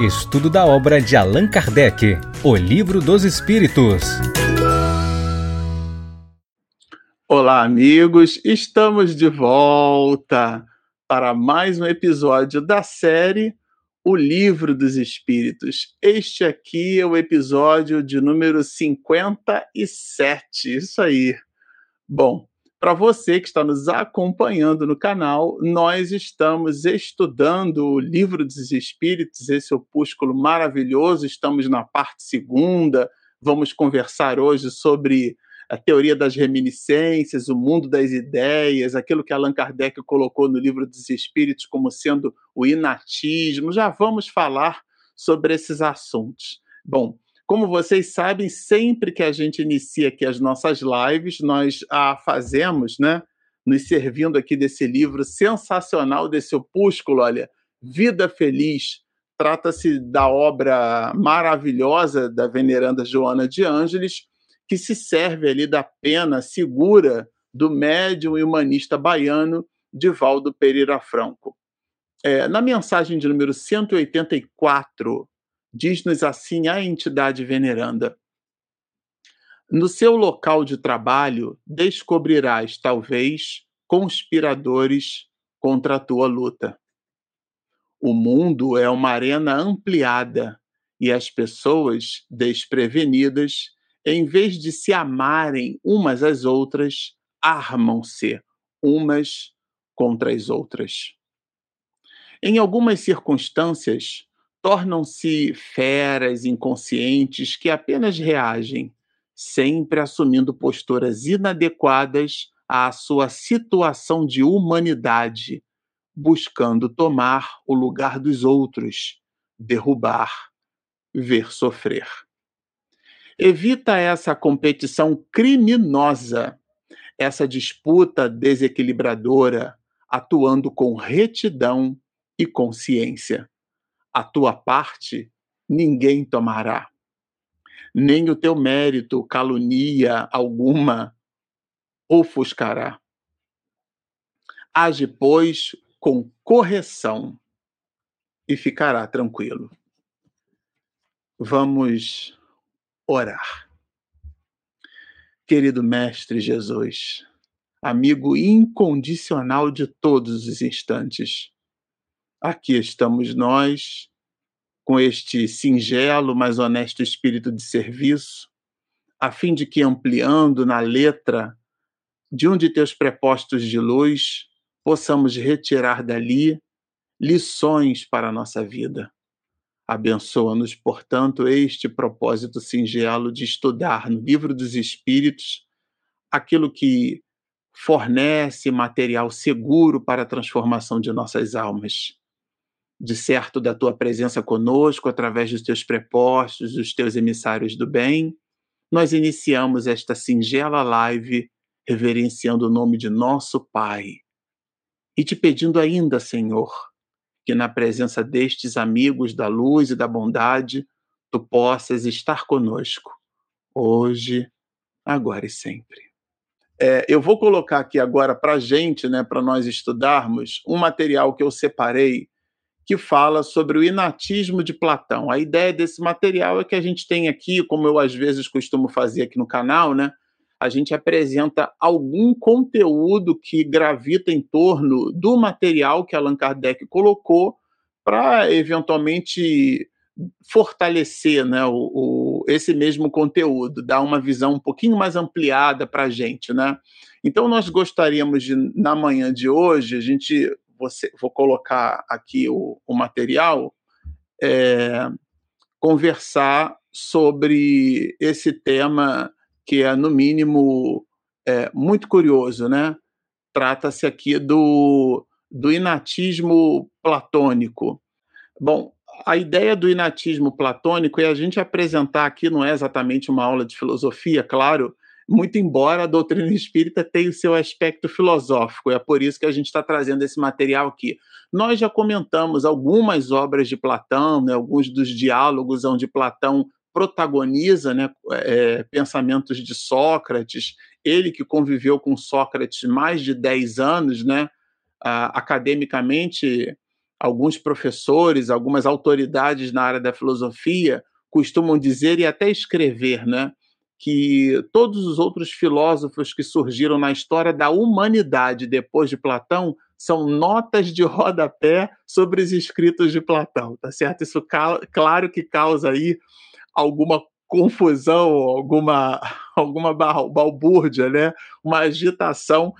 Estudo da obra de Allan Kardec, O Livro dos Espíritos. Olá, amigos, estamos de volta para mais um episódio da série O Livro dos Espíritos. Este aqui é o episódio de número 57. Isso aí. Bom, para você que está nos acompanhando no canal, nós estamos estudando o Livro dos Espíritos, esse opúsculo maravilhoso. Estamos na parte segunda. Vamos conversar hoje sobre a teoria das reminiscências, o mundo das ideias, aquilo que Allan Kardec colocou no Livro dos Espíritos como sendo o inatismo. Já vamos falar sobre esses assuntos. Bom, como vocês sabem, sempre que a gente inicia aqui as nossas lives, nós a fazemos, né? Nos servindo aqui desse livro sensacional, desse opúsculo, olha, Vida Feliz. Trata-se da obra maravilhosa da veneranda Joana de Ângeles, que se serve ali da pena segura do médium e humanista baiano Divaldo Pereira Franco. É, na mensagem de número 184, Diz-nos assim a entidade veneranda: No seu local de trabalho descobrirás, talvez, conspiradores contra a tua luta. O mundo é uma arena ampliada e as pessoas desprevenidas, em vez de se amarem umas às outras, armam-se umas contra as outras. Em algumas circunstâncias, tornam-se feras inconscientes que apenas reagem, sempre assumindo posturas inadequadas à sua situação de humanidade, buscando tomar o lugar dos outros, derrubar, ver sofrer. Evita essa competição criminosa, essa disputa desequilibradora, atuando com retidão e consciência a tua parte ninguém tomará. Nem o teu mérito, calunia alguma, ofuscará. Age, pois, com correção e ficará tranquilo. Vamos orar. Querido Mestre Jesus, amigo incondicional de todos os instantes, aqui estamos nós, com este singelo, mas honesto espírito de serviço, a fim de que, ampliando na letra de um de teus prepostos de luz, possamos retirar dali lições para a nossa vida. Abençoa-nos, portanto, este propósito singelo de estudar no Livro dos Espíritos aquilo que fornece material seguro para a transformação de nossas almas de certo da tua presença conosco através dos teus prepostos, dos teus emissários do bem, nós iniciamos esta singela live reverenciando o nome de nosso Pai e te pedindo ainda, Senhor, que na presença destes amigos da luz e da bondade, tu possas estar conosco, hoje, agora e sempre. É, eu vou colocar aqui agora para a gente, né, para nós estudarmos, um material que eu separei que fala sobre o inatismo de Platão. A ideia desse material é que a gente tem aqui, como eu às vezes costumo fazer aqui no canal, né? A gente apresenta algum conteúdo que gravita em torno do material que Allan Kardec colocou para eventualmente fortalecer né, o, o, esse mesmo conteúdo, dar uma visão um pouquinho mais ampliada para a gente. Né? Então, nós gostaríamos de, na manhã de hoje, a gente você, vou colocar aqui o, o material, é, conversar sobre esse tema que é, no mínimo, é, muito curioso, né? Trata-se aqui do, do inatismo platônico. Bom, a ideia do inatismo platônico é a gente apresentar aqui, não é exatamente uma aula de filosofia, claro, muito embora a doutrina espírita tenha o seu aspecto filosófico. É por isso que a gente está trazendo esse material aqui. Nós já comentamos algumas obras de Platão, né, alguns dos diálogos onde Platão protagoniza né, é, pensamentos de Sócrates, ele que conviveu com Sócrates mais de 10 anos, né, academicamente alguns professores, algumas autoridades na área da filosofia costumam dizer e até escrever, né, que todos os outros filósofos que surgiram na história da humanidade depois de Platão são notas de rodapé sobre os escritos de Platão, tá certo? Isso claro que causa aí alguma confusão, alguma alguma balbúrdia, né? Uma agitação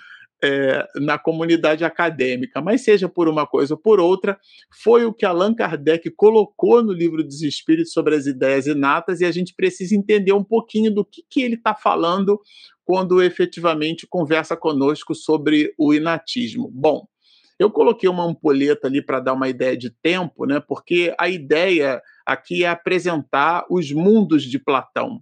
é, na comunidade acadêmica, mas seja por uma coisa ou por outra, foi o que Allan Kardec colocou no livro dos Espíritos sobre as ideias inatas, e a gente precisa entender um pouquinho do que, que ele está falando quando efetivamente conversa conosco sobre o inatismo. Bom, eu coloquei uma ampulheta ali para dar uma ideia de tempo, né? Porque a ideia aqui é apresentar os mundos de Platão.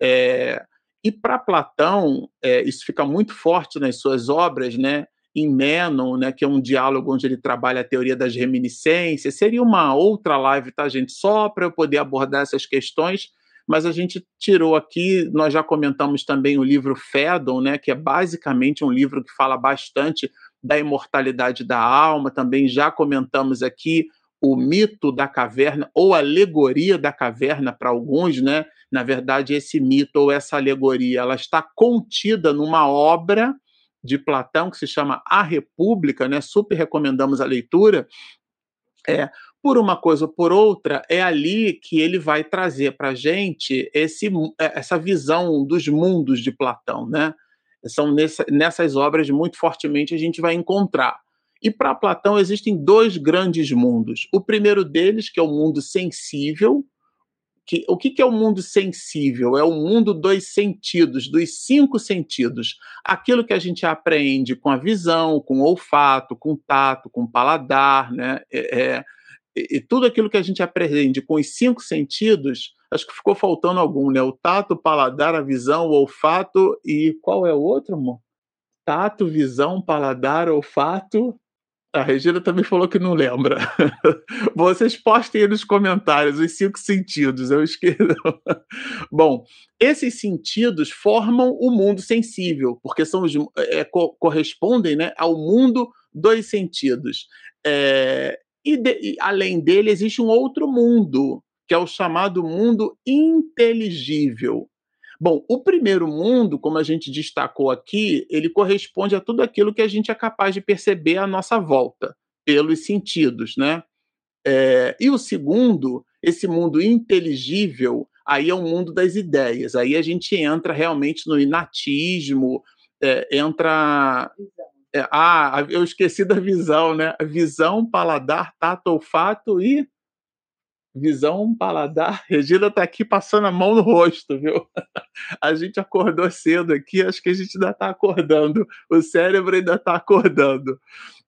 É, e para Platão, é, isso fica muito forte nas suas obras, né? Em Menon, né, que é um diálogo onde ele trabalha a teoria das reminiscências. Seria uma outra live, tá, gente? Só para eu poder abordar essas questões, mas a gente tirou aqui, nós já comentamos também o livro Fédon, né, que é basicamente um livro que fala bastante da imortalidade da alma, também já comentamos aqui o mito da caverna ou alegoria da caverna para alguns, né? Na verdade, esse mito ou essa alegoria, ela está contida numa obra de Platão que se chama A República, né? Super recomendamos a leitura. É, por uma coisa ou por outra, é ali que ele vai trazer para a gente esse, é, essa visão dos mundos de Platão, né? São nessa, nessas obras muito fortemente a gente vai encontrar e para Platão existem dois grandes mundos. O primeiro deles, que é o mundo sensível. Que, o que, que é o mundo sensível? É o mundo dos sentidos, dos cinco sentidos. Aquilo que a gente aprende com a visão, com o olfato, com o tato, com o paladar, né? É, é, e tudo aquilo que a gente aprende com os cinco sentidos, acho que ficou faltando algum, né? O tato, o paladar, a visão, o olfato e qual é o outro, amor? Tato, visão, paladar, olfato a Regina também falou que não lembra. Vocês postem aí nos comentários os cinco sentidos, eu esqueço. Bom, esses sentidos formam o mundo sensível, porque são os, é, co correspondem né, ao mundo dos sentidos. É, e, de, e além dele, existe um outro mundo, que é o chamado mundo inteligível. Bom, o primeiro mundo, como a gente destacou aqui, ele corresponde a tudo aquilo que a gente é capaz de perceber à nossa volta, pelos sentidos, né? É, e o segundo, esse mundo inteligível, aí é o mundo das ideias. Aí a gente entra realmente no inatismo, é, entra. É, ah, eu esqueci da visão, né? Visão, paladar, tato, olfato e visão, paladar. Regina está aqui passando a mão no rosto, viu? A gente acordou cedo aqui, acho que a gente ainda está acordando. O cérebro ainda está acordando.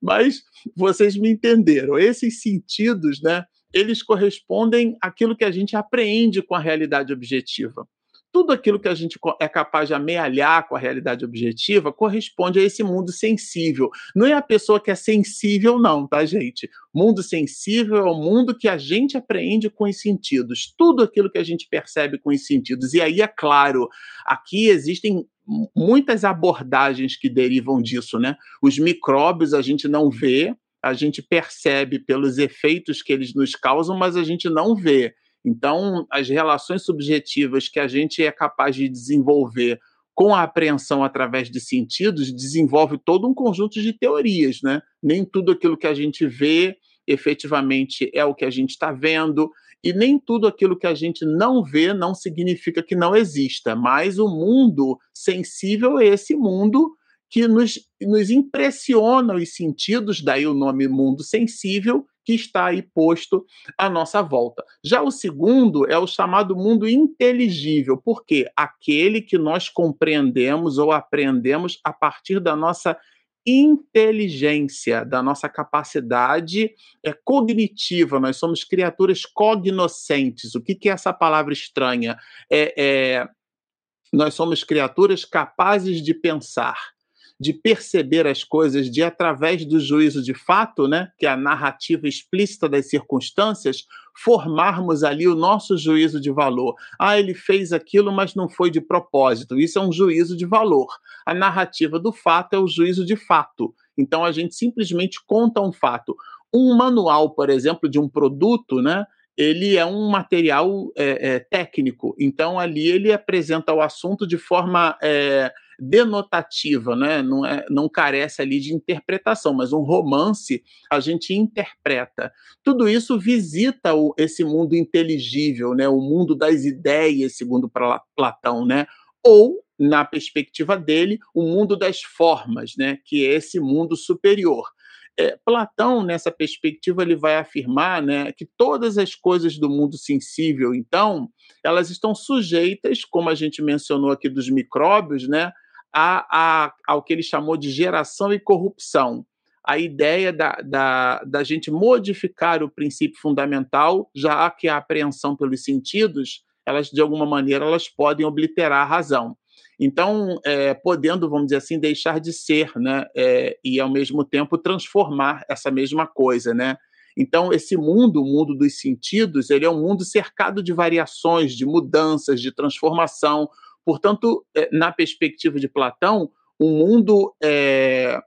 Mas vocês me entenderam. Esses sentidos, né? Eles correspondem àquilo que a gente apreende com a realidade objetiva tudo aquilo que a gente é capaz de amealhar com a realidade objetiva corresponde a esse mundo sensível. Não é a pessoa que é sensível, não, tá, gente? Mundo sensível é o mundo que a gente apreende com os sentidos. Tudo aquilo que a gente percebe com os sentidos. E aí, é claro, aqui existem muitas abordagens que derivam disso, né? Os micróbios a gente não vê, a gente percebe pelos efeitos que eles nos causam, mas a gente não vê. Então, as relações subjetivas que a gente é capaz de desenvolver com a apreensão através de sentidos desenvolve todo um conjunto de teorias, né? Nem tudo aquilo que a gente vê efetivamente é o que a gente está vendo, e nem tudo aquilo que a gente não vê não significa que não exista, mas o mundo sensível é esse mundo que nos, nos impressiona os sentidos, daí o nome mundo sensível, que está aí posto à nossa volta. Já o segundo é o chamado mundo inteligível, porque aquele que nós compreendemos ou aprendemos a partir da nossa inteligência, da nossa capacidade é, cognitiva. Nós somos criaturas cognoscentes. O que, que é essa palavra estranha? É, é, nós somos criaturas capazes de pensar de perceber as coisas, de através do juízo de fato, né, que é a narrativa explícita das circunstâncias, formarmos ali o nosso juízo de valor. Ah, ele fez aquilo, mas não foi de propósito. Isso é um juízo de valor. A narrativa do fato é o juízo de fato. Então a gente simplesmente conta um fato. Um manual, por exemplo, de um produto, né? ele é um material é, é, técnico, então ali ele apresenta o assunto de forma é, denotativa, né? não, é, não carece ali de interpretação, mas um romance a gente interpreta. Tudo isso visita o, esse mundo inteligível, né? o mundo das ideias, segundo Platão, né? ou, na perspectiva dele, o mundo das formas, né? que é esse mundo superior. É, Platão, nessa perspectiva, ele vai afirmar né, que todas as coisas do mundo sensível, então, elas estão sujeitas, como a gente mencionou aqui dos micróbios, né, a, a, ao que ele chamou de geração e corrupção. A ideia da, da, da gente modificar o princípio fundamental, já que a apreensão pelos sentidos, elas, de alguma maneira, elas podem obliterar a razão. Então, é, podendo, vamos dizer assim, deixar de ser, né? É, e ao mesmo tempo transformar essa mesma coisa, né? Então, esse mundo, o mundo dos sentidos, ele é um mundo cercado de variações, de mudanças, de transformação. Portanto, é, na perspectiva de Platão, o mundo é,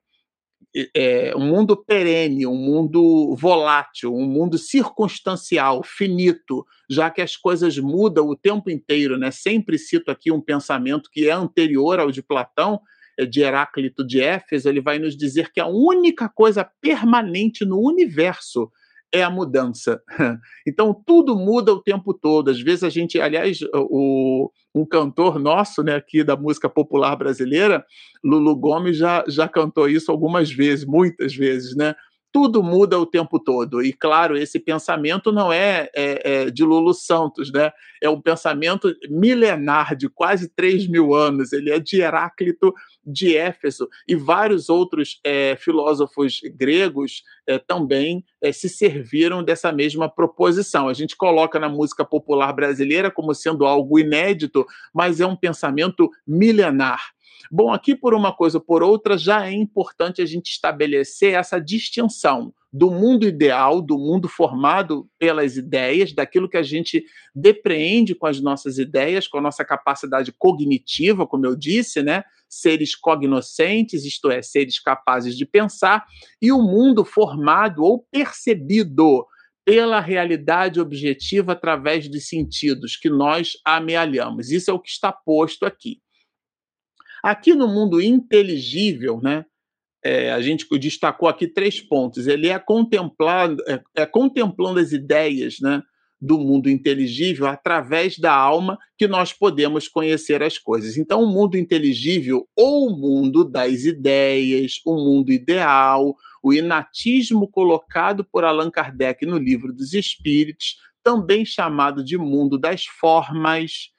é, um mundo perene, um mundo volátil, um mundo circunstancial, finito, já que as coisas mudam o tempo inteiro. Né? Sempre cito aqui um pensamento que é anterior ao de Platão, é de Heráclito de Éfeso, ele vai nos dizer que a única coisa permanente no universo é a mudança. Então tudo muda o tempo todo. Às vezes a gente, aliás, o, um cantor nosso, né, aqui da música popular brasileira, Lulu Gomes já, já cantou isso algumas vezes, muitas vezes, né? Tudo muda o tempo todo. E, claro, esse pensamento não é, é, é, de Lulu Santos, né? É um pensamento milenar, de quase 3 mil anos. Ele é de Heráclito de Éfeso. E vários outros é, filósofos gregos é, também é, se serviram dessa mesma proposição. A gente coloca na música popular brasileira como sendo algo inédito, mas é um pensamento milenar. Bom, aqui por uma coisa ou por outra, já é importante a gente estabelecer essa distinção do mundo ideal, do mundo formado pelas ideias, daquilo que a gente depreende com as nossas ideias, com a nossa capacidade cognitiva, como eu disse, né? Seres cognoscentes, isto é, seres capazes de pensar, e o mundo formado ou percebido pela realidade objetiva através dos sentidos que nós amealhamos. Isso é o que está posto aqui. Aqui no mundo inteligível, né, é, a gente destacou aqui três pontos. Ele é contemplando, é, é contemplando as ideias né, do mundo inteligível através da alma que nós podemos conhecer as coisas. Então, o mundo inteligível, ou o mundo das ideias, o mundo ideal, o inatismo colocado por Allan Kardec no Livro dos Espíritos, também chamado de mundo das formas,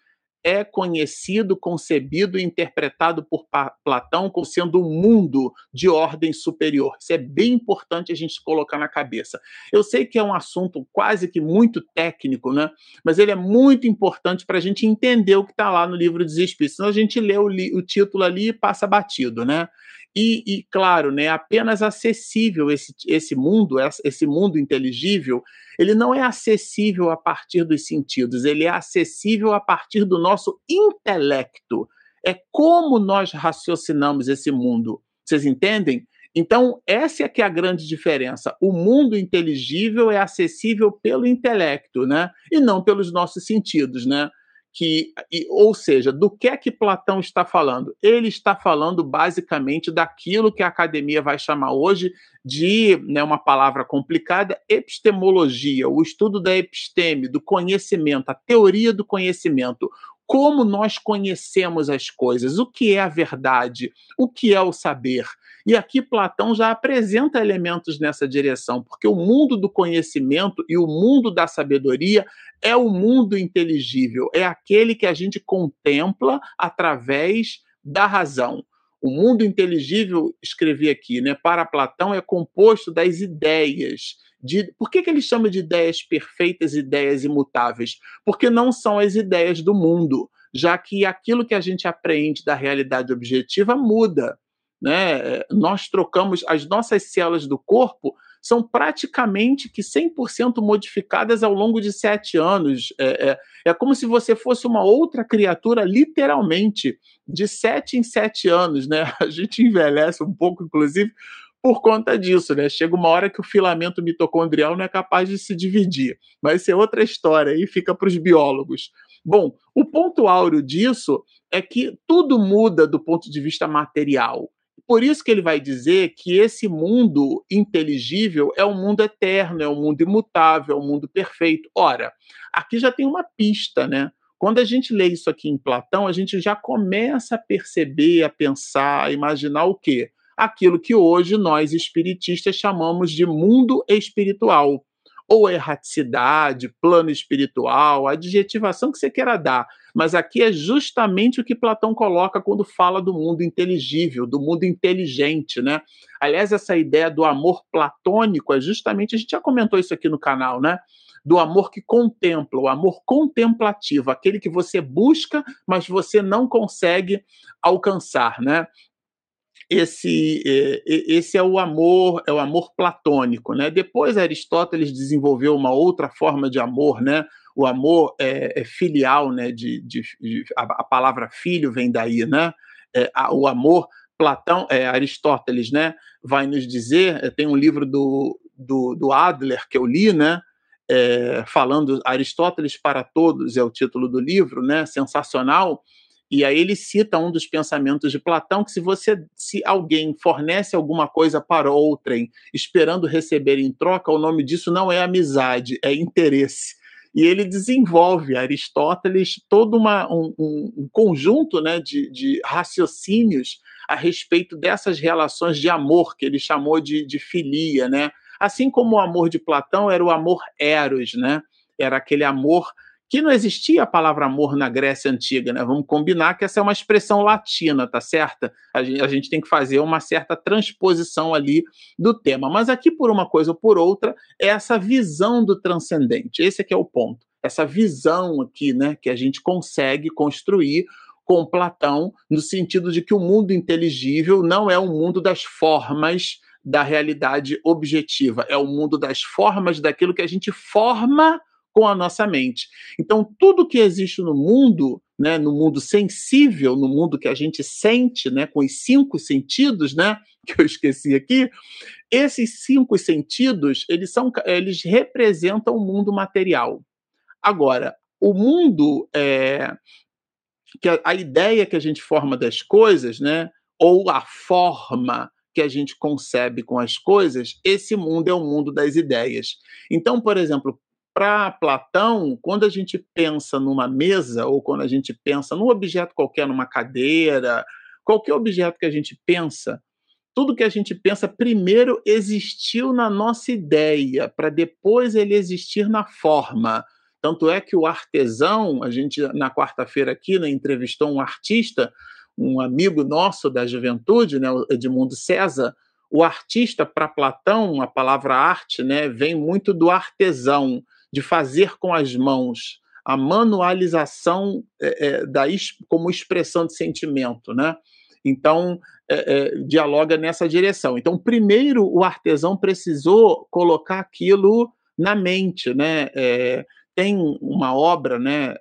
é conhecido, concebido e interpretado por Platão como sendo um mundo de ordem superior. Isso é bem importante a gente colocar na cabeça. Eu sei que é um assunto quase que muito técnico, né? mas ele é muito importante para a gente entender o que está lá no livro dos Espíritos. Senão a gente lê o, o título ali e passa batido. Né? E, e, claro, né, apenas acessível esse, esse mundo, esse mundo inteligível, ele não é acessível a partir dos sentidos, ele é acessível a partir do nosso intelecto. É como nós raciocinamos esse mundo. Vocês entendem? Então, essa é que é a grande diferença. O mundo inteligível é acessível pelo intelecto, né? E não pelos nossos sentidos, né? Que, ou seja, do que é que Platão está falando? Ele está falando basicamente daquilo que a academia vai chamar hoje de, né, uma palavra complicada, epistemologia, o estudo da episteme, do conhecimento, a teoria do conhecimento, como nós conhecemos as coisas, o que é a verdade, o que é o saber. E aqui Platão já apresenta elementos nessa direção, porque o mundo do conhecimento e o mundo da sabedoria é o mundo inteligível, é aquele que a gente contempla através da razão. O mundo inteligível, escrevi aqui, né, para Platão, é composto das ideias. De, por que, que ele chama de ideias perfeitas, ideias imutáveis? Porque não são as ideias do mundo, já que aquilo que a gente aprende da realidade objetiva muda. Né? Nós trocamos as nossas células do corpo são praticamente que 100% modificadas ao longo de sete anos. É, é, é, como se você fosse uma outra criatura, literalmente, de sete em sete anos. Né? A gente envelhece um pouco, inclusive, por conta disso, né? Chega uma hora que o filamento mitocondrial não é capaz de se dividir. Mas isso é outra história e fica para os biólogos. Bom, o ponto áureo disso é que tudo muda do ponto de vista material. Por isso que ele vai dizer que esse mundo inteligível é um mundo eterno, é um mundo imutável, é um mundo perfeito. Ora, aqui já tem uma pista, né? Quando a gente lê isso aqui em Platão, a gente já começa a perceber, a pensar, a imaginar o quê? Aquilo que hoje nós espiritistas chamamos de mundo espiritual ou erraticidade, plano espiritual, adjetivação que você queira dar. Mas aqui é justamente o que Platão coloca quando fala do mundo inteligível, do mundo inteligente, né? Aliás, essa ideia do amor platônico é justamente, a gente já comentou isso aqui no canal, né? do amor que contempla, o amor contemplativo, aquele que você busca, mas você não consegue alcançar, né? Esse, é, esse é o amor, é o amor platônico, né? Depois Aristóteles desenvolveu uma outra forma de amor, né? O amor é, é filial, né? De, de, de a, a, palavra filho vem daí, né? É, a, o amor Platão, é, Aristóteles, né? Vai nos dizer, é, tem um livro do, do, do Adler que eu li, né? É, falando Aristóteles para todos é o título do livro, né? Sensacional e aí ele cita um dos pensamentos de Platão que se você, se alguém fornece alguma coisa para outrem, esperando receber em troca, o nome disso não é amizade, é interesse. E ele desenvolve, Aristóteles, todo uma, um, um, conjunto né, de, de raciocínios a respeito dessas relações de amor que ele chamou de, de filia, né? Assim como o amor de Platão era o amor eros, né? Era aquele amor que não existia a palavra amor na Grécia Antiga, né? Vamos combinar que essa é uma expressão latina, tá certa? A gente, a gente, tem que fazer uma certa transposição ali do tema. Mas aqui, por uma coisa ou por outra, é essa visão do transcendente. Esse é que é o ponto. Essa visão aqui, né, que a gente consegue construir com Platão, no sentido de que o mundo inteligível não é o mundo das formas da realidade objetiva, é o mundo das formas daquilo que a gente forma com a nossa mente. Então, tudo que existe no mundo, né, no mundo sensível, no mundo que a gente sente, né, com os cinco sentidos, né, que eu esqueci aqui, esses cinco sentidos, eles são, eles representam o mundo material. Agora, o mundo é, que a, a ideia que a gente forma das coisas, né, ou a forma que a gente concebe com as coisas, esse mundo é o mundo das ideias. Então, por exemplo, para Platão, quando a gente pensa numa mesa, ou quando a gente pensa num objeto qualquer, numa cadeira, qualquer objeto que a gente pensa, tudo que a gente pensa primeiro existiu na nossa ideia, para depois ele existir na forma. Tanto é que o artesão, a gente na quarta-feira aqui né, entrevistou um artista, um amigo nosso da juventude, né, Edmundo César. O artista, para Platão, a palavra arte, né, vem muito do artesão de fazer com as mãos, a manualização é, da, como expressão de sentimento, né? Então, é, é, dialoga nessa direção. Então, primeiro, o artesão precisou colocar aquilo na mente, né? É, tem uma obra, né?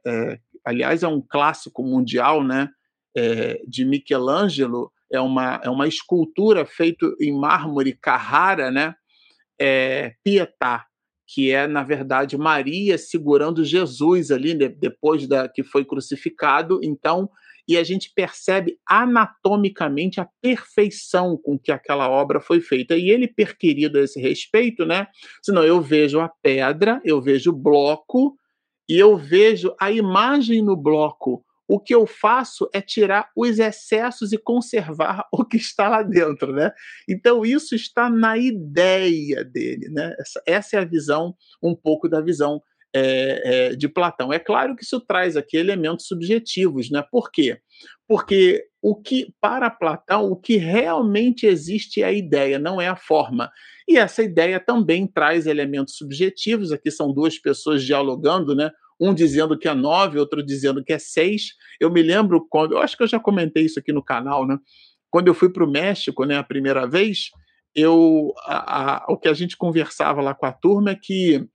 Aliás, é um clássico mundial, né? de Michelangelo, é uma, é uma escultura feita em mármore Carrara, né? Pietà, que é, na verdade, Maria segurando Jesus ali, né, depois da que foi crucificado. Então, e a gente percebe anatomicamente a perfeição com que aquela obra foi feita. E ele perquirido a esse respeito, né? Senão eu vejo a pedra, eu vejo o bloco e eu vejo a imagem no bloco o que eu faço é tirar os excessos e conservar o que está lá dentro, né? Então isso está na ideia dele, né? Essa, essa é a visão, um pouco da visão é, é, de Platão. É claro que isso traz aqui elementos subjetivos, né? Por quê? Porque o que para Platão o que realmente existe é a ideia, não é a forma. E essa ideia também traz elementos subjetivos. Aqui são duas pessoas dialogando, né? Um dizendo que é nove, outro dizendo que é seis. Eu me lembro quando, eu acho que eu já comentei isso aqui no canal, né? Quando eu fui para o México, né, a primeira vez, eu, a, a, o que a gente conversava lá com a turma é que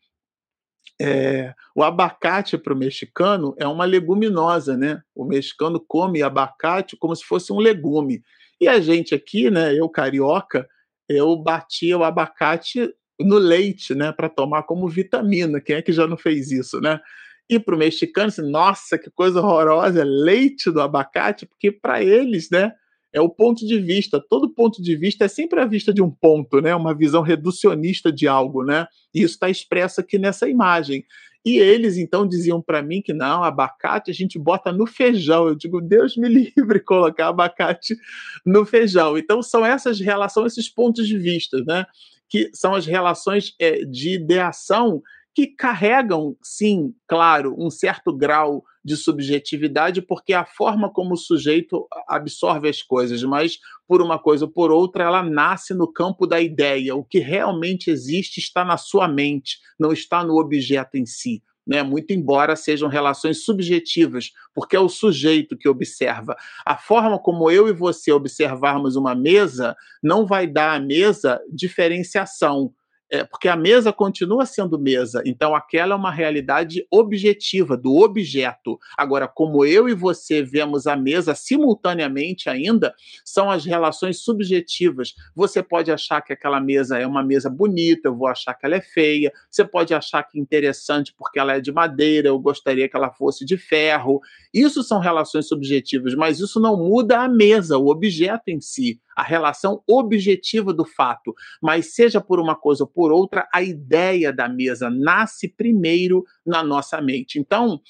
é, o abacate para o mexicano é uma leguminosa, né? O mexicano come abacate como se fosse um legume. E a gente aqui, né, eu carioca, eu batia o abacate no leite, né, para tomar como vitamina. Quem é que já não fez isso, né? E para o mexicano, assim, nossa, que coisa horrorosa, leite do abacate, porque para eles, né, é o ponto de vista. Todo ponto de vista é sempre a vista de um ponto, né? Uma visão reducionista de algo, né? E isso está expresso aqui nessa imagem. E eles então diziam para mim que não, abacate a gente bota no feijão. Eu digo, Deus me livre colocar abacate no feijão. Então são essas relações, esses pontos de vista, né? Que são as relações é, de ideação que carregam, sim, claro, um certo grau de subjetividade, porque a forma como o sujeito absorve as coisas, mas por uma coisa ou por outra, ela nasce no campo da ideia. O que realmente existe está na sua mente, não está no objeto em si. Né, muito embora sejam relações subjetivas, porque é o sujeito que observa. A forma como eu e você observarmos uma mesa não vai dar à mesa diferenciação é, porque a mesa continua sendo mesa, então aquela é uma realidade objetiva, do objeto. Agora, como eu e você vemos a mesa simultaneamente ainda, são as relações subjetivas. Você pode achar que aquela mesa é uma mesa bonita, eu vou achar que ela é feia, você pode achar que é interessante porque ela é de madeira, eu gostaria que ela fosse de ferro. Isso são relações subjetivas, mas isso não muda a mesa, o objeto em si a relação objetiva do fato, mas seja por uma coisa ou por outra, a ideia da mesa nasce primeiro na nossa mente. Então,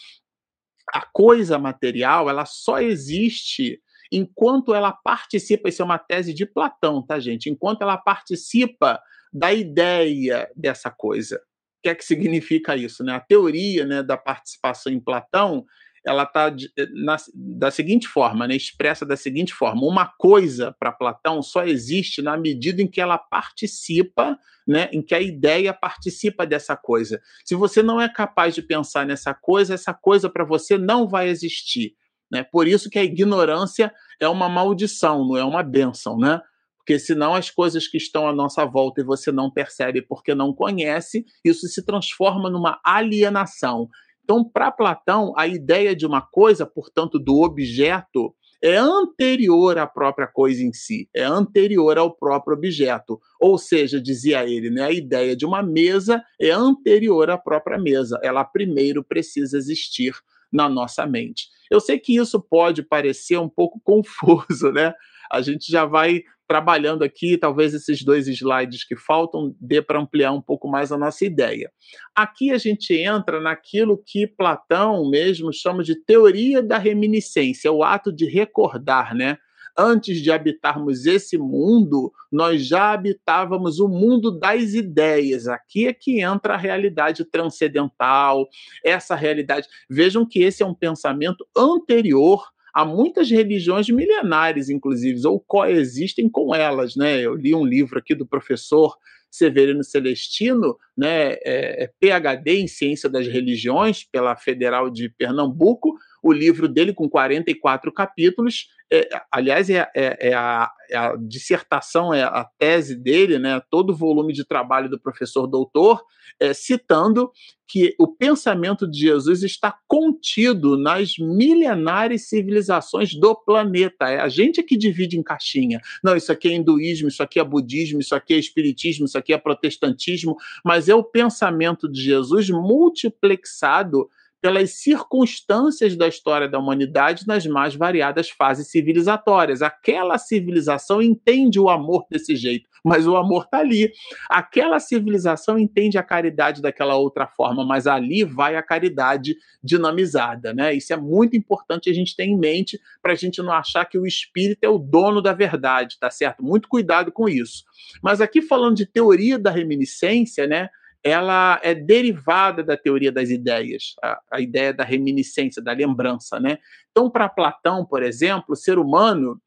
a coisa material, ela só existe enquanto ela participa, isso é uma tese de Platão, tá, gente? Enquanto ela participa da ideia dessa coisa. O que é que significa isso? Né? A teoria né, da participação em Platão ela está eh, da seguinte forma, né, expressa da seguinte forma: uma coisa para Platão só existe na medida em que ela participa, né, em que a ideia participa dessa coisa. Se você não é capaz de pensar nessa coisa, essa coisa para você não vai existir. Né? Por isso que a ignorância é uma maldição, não é uma bênção, né? Porque senão as coisas que estão à nossa volta e você não percebe porque não conhece, isso se transforma numa alienação. Então, para Platão, a ideia de uma coisa, portanto, do objeto, é anterior à própria coisa em si, é anterior ao próprio objeto. Ou seja, dizia ele, né, a ideia de uma mesa é anterior à própria mesa. Ela primeiro precisa existir na nossa mente. Eu sei que isso pode parecer um pouco confuso, né? A gente já vai trabalhando aqui, talvez esses dois slides que faltam dê para ampliar um pouco mais a nossa ideia. Aqui a gente entra naquilo que Platão mesmo chama de teoria da reminiscência, o ato de recordar, né? Antes de habitarmos esse mundo, nós já habitávamos o mundo das ideias. Aqui é que entra a realidade transcendental, essa realidade. Vejam que esse é um pensamento anterior há muitas religiões milenares, inclusive, ou coexistem com elas. Né? Eu li um livro aqui do professor Severino Celestino, né, é, é PhD em Ciência das Religiões pela Federal de Pernambuco, o livro dele com 44 capítulos, é, aliás, é, é, é, a, é, a, dissertação, é a tese dele, né, todo o volume de trabalho do professor doutor, é, citando que o pensamento de Jesus está contido nas milenares civilizações do planeta. É a gente que divide em caixinha. Não, isso aqui é hinduísmo, isso aqui é budismo, isso aqui é espiritismo, isso aqui é protestantismo, mas é o pensamento de Jesus multiplexado pelas circunstâncias da história da humanidade nas mais variadas fases civilizatórias. Aquela civilização entende o amor desse jeito, mas o amor está ali. Aquela civilização entende a caridade daquela outra forma, mas ali vai a caridade dinamizada. Né? Isso é muito importante a gente ter em mente para a gente não achar que o espírito é o dono da verdade, tá certo? Muito cuidado com isso. Mas aqui falando de teoria da reminiscência, né? Ela é derivada da teoria das ideias, a, a ideia da reminiscência, da lembrança, né? Então, para Platão, por exemplo, o ser humano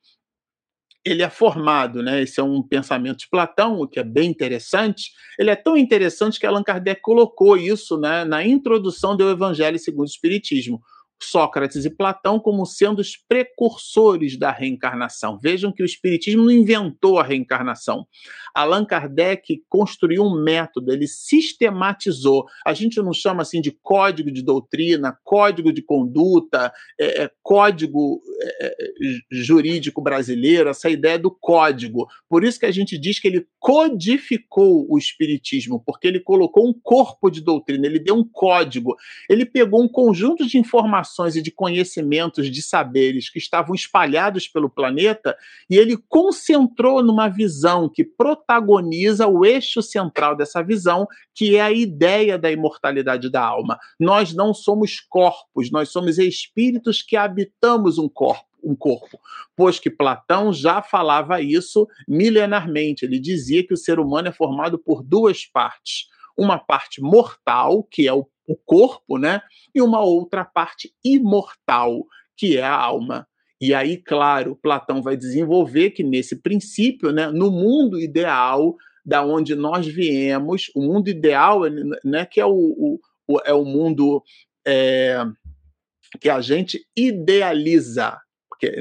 ele é formado, né? Esse é um pensamento de Platão, o que é bem interessante. Ele é tão interessante que Allan Kardec colocou isso né, na introdução do Evangelho segundo o Espiritismo. Sócrates e Platão como sendo os precursores da reencarnação. Vejam que o Espiritismo não inventou a reencarnação. Allan Kardec construiu um método, ele sistematizou. A gente não chama assim de código de doutrina, código de conduta, é, é, código é, é jurídico brasileiro, essa ideia do código. Por isso que a gente diz que ele codificou o Espiritismo, porque ele colocou um corpo de doutrina, ele deu um código, ele pegou um conjunto de informações e de conhecimentos, de saberes que estavam espalhados pelo planeta e ele concentrou numa visão que protagoniza o eixo central dessa visão, que é a ideia da imortalidade da alma. Nós não somos corpos, nós somos espíritos que habitamos um corpo um corpo, pois que Platão já falava isso milenarmente. Ele dizia que o ser humano é formado por duas partes: uma parte mortal, que é o, o corpo, né, e uma outra parte imortal, que é a alma. E aí, claro, Platão vai desenvolver que nesse princípio, né, no mundo ideal da onde nós viemos, o mundo ideal, né, que é o, o é o mundo é, que a gente idealiza,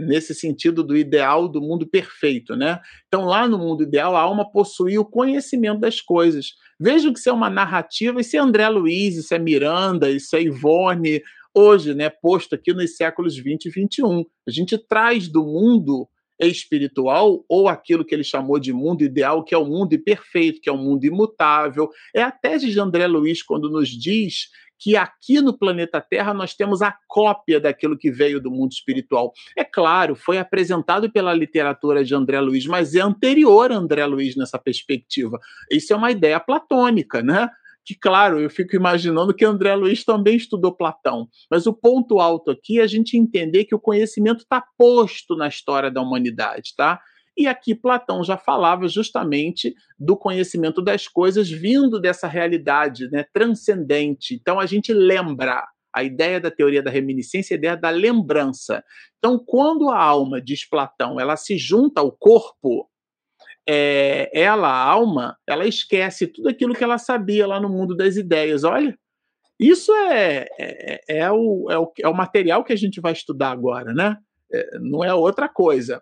nesse sentido do ideal do mundo perfeito, né? Então, lá no mundo ideal, a alma possuía o conhecimento das coisas. Vejam que isso é uma narrativa, isso é André Luiz, isso é Miranda, isso é Ivone, hoje, né, posto aqui nos séculos 20 e 21. A gente traz do mundo espiritual ou aquilo que ele chamou de mundo ideal, que é o mundo perfeito, que é o mundo imutável. É a tese de André Luiz quando nos diz que aqui no planeta Terra nós temos a cópia daquilo que veio do mundo espiritual. É claro, foi apresentado pela literatura de André Luiz, mas é anterior a André Luiz nessa perspectiva. Isso é uma ideia platônica, né? que, claro, eu fico imaginando que André Luiz também estudou Platão. Mas o ponto alto aqui é a gente entender que o conhecimento está posto na história da humanidade, tá? E aqui Platão já falava justamente do conhecimento das coisas vindo dessa realidade né, transcendente. Então a gente lembra. A ideia da teoria da reminiscência é a ideia da lembrança. Então, quando a alma, diz Platão, ela se junta ao corpo, é, ela, a alma, ela esquece tudo aquilo que ela sabia lá no mundo das ideias. Olha, isso é, é, é, o, é, o, é o material que a gente vai estudar agora, né? É, não é outra coisa.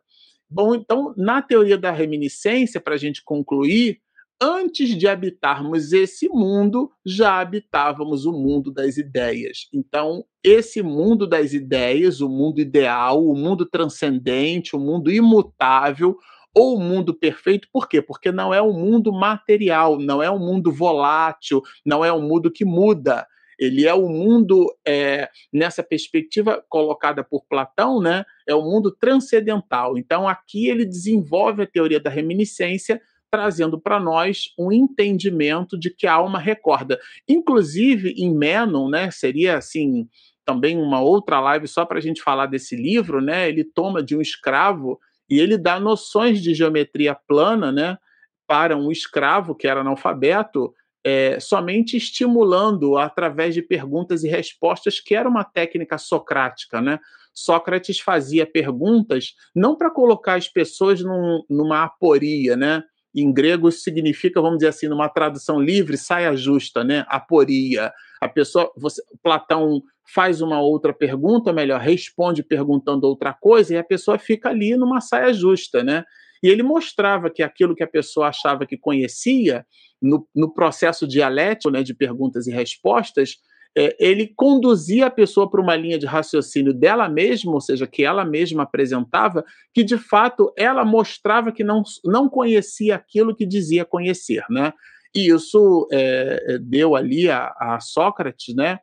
Bom, então, na teoria da reminiscência, para a gente concluir, antes de habitarmos esse mundo, já habitávamos o mundo das ideias. Então, esse mundo das ideias, o mundo ideal, o mundo transcendente, o mundo imutável, ou o mundo perfeito, por quê? Porque não é um mundo material, não é um mundo volátil, não é um mundo que muda. Ele é o mundo, é, nessa perspectiva colocada por Platão, né, é o mundo transcendental. Então, aqui ele desenvolve a teoria da reminiscência, trazendo para nós um entendimento de que a alma recorda. Inclusive, em Menon, né, seria assim também uma outra live só para a gente falar desse livro, né? Ele toma de um escravo e ele dá noções de geometria plana, né, para um escravo que era analfabeto, é, somente estimulando através de perguntas e respostas, que era uma técnica socrática, né? Sócrates fazia perguntas não para colocar as pessoas num, numa aporia, né? Em grego significa, vamos dizer assim, numa tradução livre, saia justa, né? Aporia. A pessoa, você, Platão faz uma outra pergunta, melhor, responde perguntando outra coisa, e a pessoa fica ali numa saia justa, né? E ele mostrava que aquilo que a pessoa achava que conhecia, no, no processo dialético né, de perguntas e respostas, é, ele conduzia a pessoa para uma linha de raciocínio dela mesma, ou seja, que ela mesma apresentava, que de fato ela mostrava que não, não conhecia aquilo que dizia conhecer, né? E isso é, deu ali a, a Sócrates, né?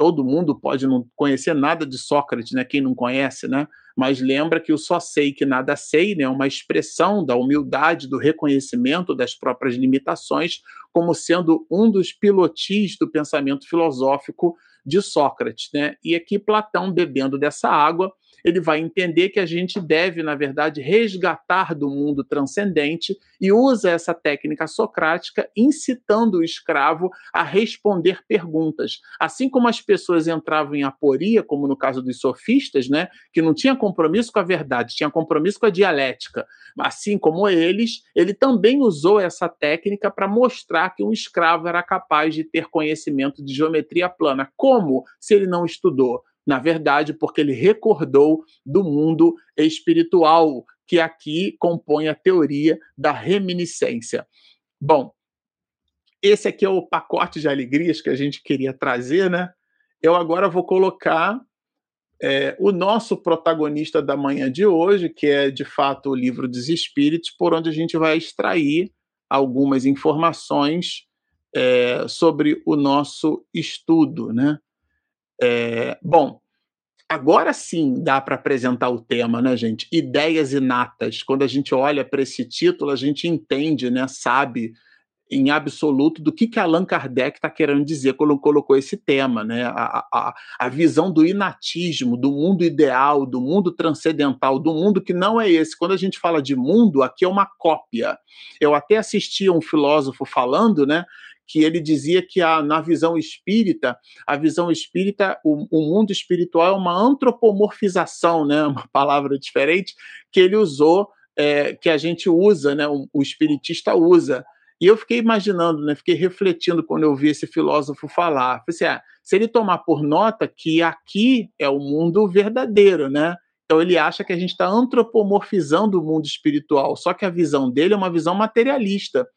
todo mundo pode não conhecer nada de Sócrates, né? Quem não conhece, né? Mas lembra que o só sei que nada sei, né? É uma expressão da humildade, do reconhecimento das próprias limitações, como sendo um dos pilotis do pensamento filosófico de Sócrates, né? E aqui Platão bebendo dessa água ele vai entender que a gente deve, na verdade, resgatar do mundo transcendente e usa essa técnica socrática incitando o escravo a responder perguntas. Assim como as pessoas entravam em aporia, como no caso dos sofistas, né, que não tinha compromisso com a verdade, tinha compromisso com a dialética. Assim como eles, ele também usou essa técnica para mostrar que um escravo era capaz de ter conhecimento de geometria plana. Como se ele não estudou? Na verdade, porque ele recordou do mundo espiritual, que aqui compõe a teoria da reminiscência. Bom, esse aqui é o pacote de alegrias que a gente queria trazer, né? Eu agora vou colocar é, o nosso protagonista da manhã de hoje, que é de fato o livro dos Espíritos, por onde a gente vai extrair algumas informações é, sobre o nosso estudo, né? É, bom, agora sim dá para apresentar o tema, né, gente? Ideias inatas. Quando a gente olha para esse título, a gente entende, né? Sabe em absoluto do que, que Allan Kardec está querendo dizer quando colocou esse tema, né? A, a, a, visão do inatismo, do mundo ideal, do mundo transcendental, do mundo que não é esse. Quando a gente fala de mundo, aqui é uma cópia. Eu até assisti a um filósofo falando, né? Que ele dizia que a, na visão espírita, a visão espírita, o, o mundo espiritual é uma antropomorfização, né? Uma palavra diferente que ele usou, é, que a gente usa, né? o, o espiritista usa e eu fiquei imaginando, né, fiquei refletindo quando eu vi esse filósofo falar. Falei assim, ah, se ele tomar por nota que aqui é o mundo verdadeiro, né? Então ele acha que a gente está antropomorfizando o mundo espiritual, só que a visão dele é uma visão materialista,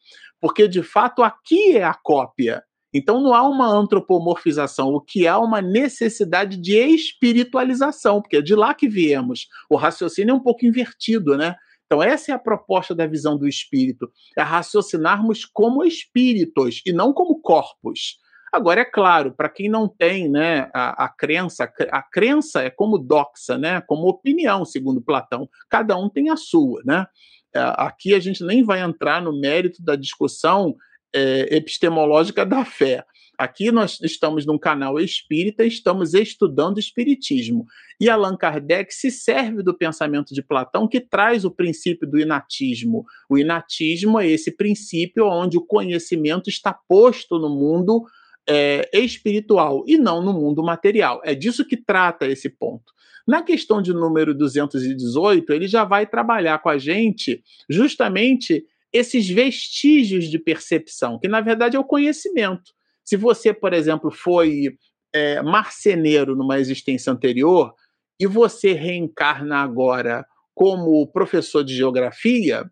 porque de fato aqui é a cópia. Então não há uma antropomorfização, o que há é uma necessidade de espiritualização, porque é de lá que viemos. O raciocínio é um pouco invertido, né? Então, essa é a proposta da visão do espírito: é raciocinarmos como espíritos e não como corpos. Agora, é claro, para quem não tem né, a, a, crença, a crença é como doxa, né, como opinião, segundo Platão. Cada um tem a sua. Né? É, aqui a gente nem vai entrar no mérito da discussão é, epistemológica da fé. Aqui nós estamos num canal espírita, estamos estudando espiritismo. E Allan Kardec se serve do pensamento de Platão, que traz o princípio do inatismo. O inatismo é esse princípio onde o conhecimento está posto no mundo é, espiritual e não no mundo material. É disso que trata esse ponto. Na questão de número 218, ele já vai trabalhar com a gente justamente esses vestígios de percepção, que na verdade é o conhecimento. Se você, por exemplo, foi é, marceneiro numa existência anterior e você reencarna agora como professor de geografia,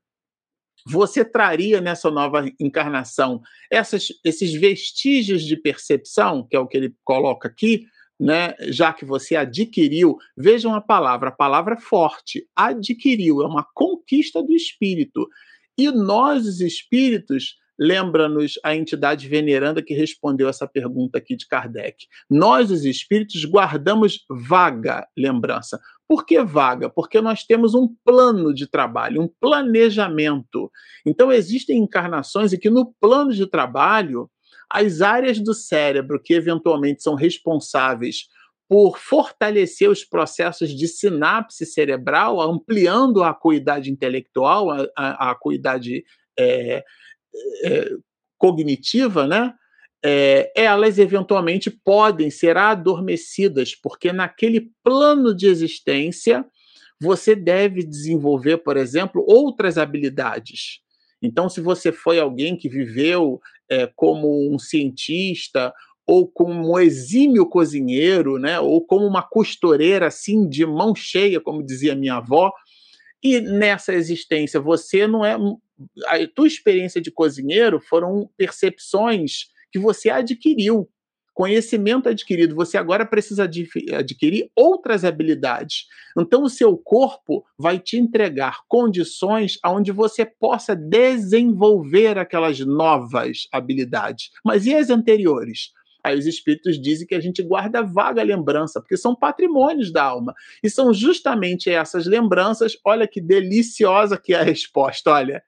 você traria nessa nova encarnação essas, esses vestígios de percepção, que é o que ele coloca aqui, né, já que você adquiriu, vejam a palavra, a palavra forte, adquiriu, é uma conquista do espírito. E nós, os espíritos, lembra-nos a entidade veneranda que respondeu essa pergunta aqui de Kardec. Nós, os espíritos, guardamos vaga lembrança. Por que vaga? Porque nós temos um plano de trabalho, um planejamento. Então, existem encarnações em que no plano de trabalho, as áreas do cérebro que eventualmente são responsáveis por fortalecer os processos de sinapse cerebral, ampliando a acuidade intelectual, a, a, acuidade é, é, cognitiva, né? É, elas eventualmente podem ser adormecidas, porque naquele plano de existência você deve desenvolver, por exemplo, outras habilidades. Então, se você foi alguém que viveu é, como um cientista ou como um exímio cozinheiro, né, ou como uma costureira assim de mão cheia, como dizia minha avó, e nessa existência você não é a tua experiência de cozinheiro foram percepções que você adquiriu, conhecimento adquirido. Você agora precisa adquirir outras habilidades. Então, o seu corpo vai te entregar condições onde você possa desenvolver aquelas novas habilidades. Mas e as anteriores? Aí os espíritos dizem que a gente guarda vaga lembrança, porque são patrimônios da alma. E são justamente essas lembranças, olha que deliciosa que é a resposta, olha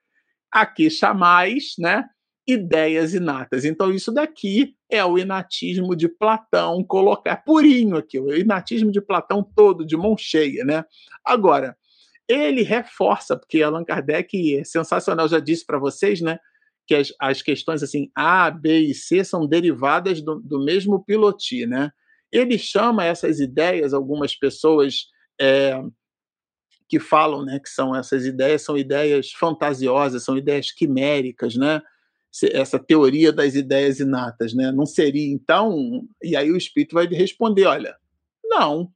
aqui chamais, né? Ideias inatas. Então, isso daqui é o inatismo de Platão, colocar purinho aqui, o inatismo de Platão todo, de mão cheia, né? Agora, ele reforça, porque Allan Kardec é sensacional, já disse para vocês, né? Que as, as questões assim, A, B e C são derivadas do, do mesmo piloti, né? Ele chama essas ideias, algumas pessoas é, que falam, né, que são essas ideias, são ideias fantasiosas, são ideias quiméricas, né? Essa teoria das ideias inatas, né? Não seria então, e aí o espírito vai responder, olha, Não.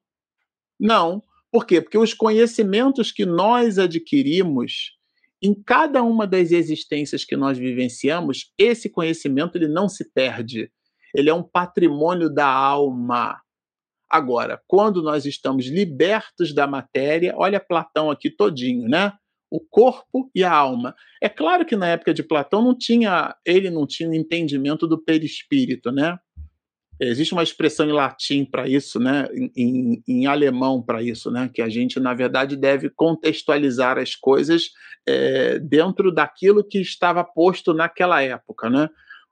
Não. Por quê? Porque os conhecimentos que nós adquirimos em cada uma das existências que nós vivenciamos, esse conhecimento ele não se perde. Ele é um patrimônio da alma. Agora, quando nós estamos libertos da matéria, olha Platão aqui todinho, né? O corpo e a alma. É claro que na época de Platão não tinha, ele não tinha o entendimento do perispírito, né? Existe uma expressão em latim para isso, né? Em, em, em alemão para isso, né? Que a gente na verdade deve contextualizar as coisas é, dentro daquilo que estava posto naquela época, né?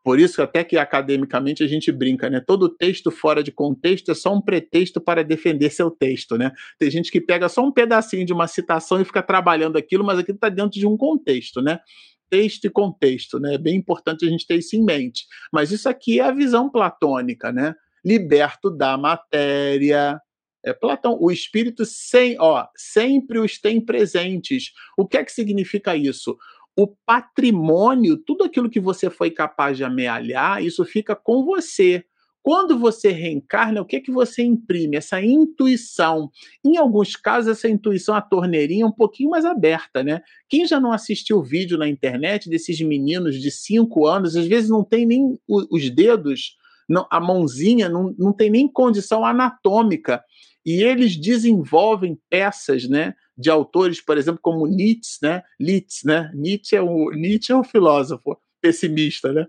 Por isso, até que academicamente a gente brinca, né? Todo texto fora de contexto é só um pretexto para defender seu texto, né? Tem gente que pega só um pedacinho de uma citação e fica trabalhando aquilo, mas aquilo está dentro de um contexto, né? Texto e contexto, né? É bem importante a gente ter isso em mente. Mas isso aqui é a visão platônica, né? Liberto da matéria, é, Platão, o espírito sem, ó, sempre os tem presentes. O que é que significa isso? O patrimônio, tudo aquilo que você foi capaz de amealhar, isso fica com você. Quando você reencarna, o que é que você imprime? Essa intuição. Em alguns casos, essa intuição, a torneirinha é um pouquinho mais aberta, né? Quem já não assistiu vídeo na internet desses meninos de 5 anos, às vezes não tem nem os dedos, não, a mãozinha não, não tem nem condição anatômica. E eles desenvolvem peças, né? De autores, por exemplo, como Nietzsche, né? Nietzsche, né? Nietzsche é o Nietzsche é um filósofo pessimista, né?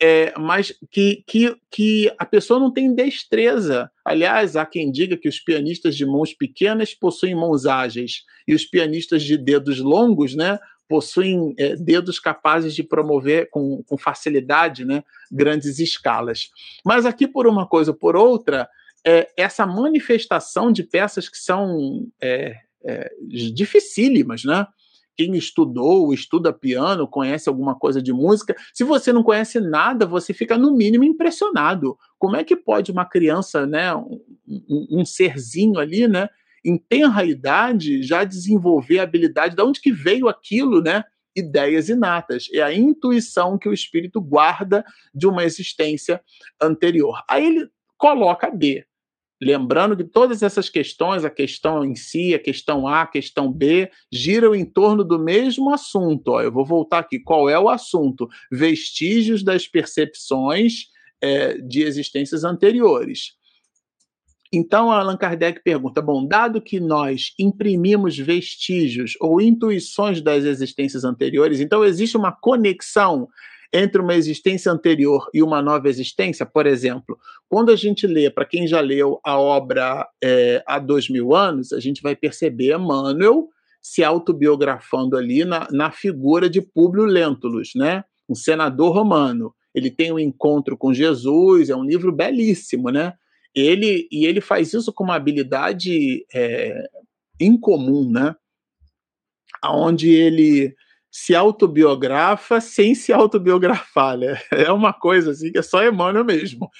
É, mas que, que, que a pessoa não tem destreza. Aliás, há quem diga que os pianistas de mãos pequenas possuem mãos ágeis e os pianistas de dedos longos, né, possuem é, dedos capazes de promover com, com facilidade, né, grandes escalas. Mas aqui por uma coisa ou por outra, é, essa manifestação de peças que são é, é, dificílimas, né? Quem estudou, estuda piano, conhece alguma coisa de música. Se você não conhece nada, você fica no mínimo impressionado. Como é que pode uma criança, né, um, um serzinho ali, né, em tenra idade, já desenvolver a habilidade? De onde que veio aquilo, né? ideias inatas. É a intuição que o espírito guarda de uma existência anterior. Aí ele coloca B. Lembrando que todas essas questões, a questão em si, a questão A, a questão B, giram em torno do mesmo assunto. Ó, eu vou voltar aqui. Qual é o assunto? Vestígios das percepções é, de existências anteriores. Então, Allan Kardec pergunta: bom, dado que nós imprimimos vestígios ou intuições das existências anteriores, então existe uma conexão entre uma existência anterior e uma nova existência, por exemplo, quando a gente lê, para quem já leu a obra é, há dois mil anos, a gente vai perceber Emmanuel se autobiografando ali na, na figura de Públio Lentulus, né? um senador romano. Ele tem um encontro com Jesus, é um livro belíssimo, né? Ele, e ele faz isso com uma habilidade é, incomum, né? Onde ele se autobiografa sem se autobiografar, né? É uma coisa assim que é só Emmanuel mesmo,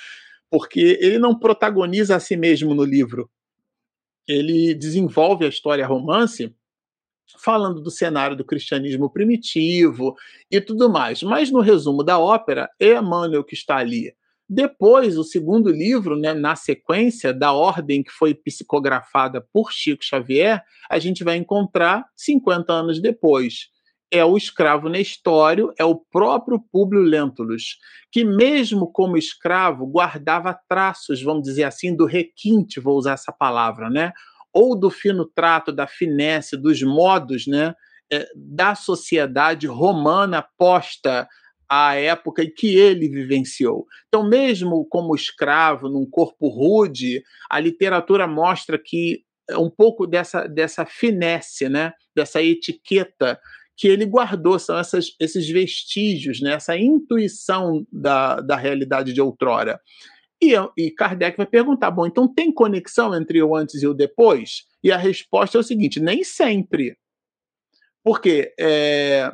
porque ele não protagoniza a si mesmo no livro. Ele desenvolve a história romance falando do cenário do cristianismo primitivo e tudo mais. Mas no resumo da ópera, é Emmanuel que está ali. Depois, o segundo livro, né, na sequência da ordem que foi psicografada por Chico Xavier, a gente vai encontrar 50 anos depois é o escravo Nestório, é o próprio Públio Lentulus, que mesmo como escravo guardava traços, vamos dizer assim, do requinte, vou usar essa palavra, né? Ou do fino trato, da finesse, dos modos, né? É, da sociedade romana posta à época em que ele vivenciou. Então, mesmo como escravo, num corpo rude, a literatura mostra que um pouco dessa, dessa finesse, né? dessa etiqueta que ele guardou, são essas, esses vestígios, né, essa intuição da, da realidade de outrora. E, e Kardec vai perguntar: bom, então tem conexão entre o antes e o depois? E a resposta é o seguinte: nem sempre. Por quê? É...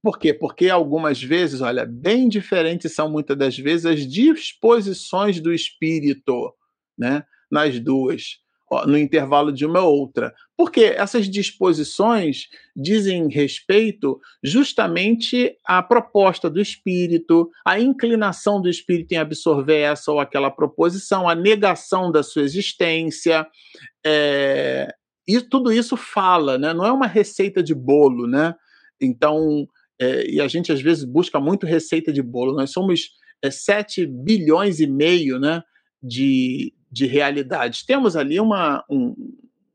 Por quê? Porque algumas vezes, olha, bem diferentes são muitas das vezes as disposições do espírito, né, nas duas. No intervalo de uma outra. Porque essas disposições dizem respeito justamente à proposta do espírito, à inclinação do espírito em absorver essa ou aquela proposição, à negação da sua existência. É, e tudo isso fala, né? não é uma receita de bolo. Né? Então, é, e a gente às vezes busca muito receita de bolo. Nós somos é, 7 bilhões e meio né, de, de realidades. Temos ali uma, um,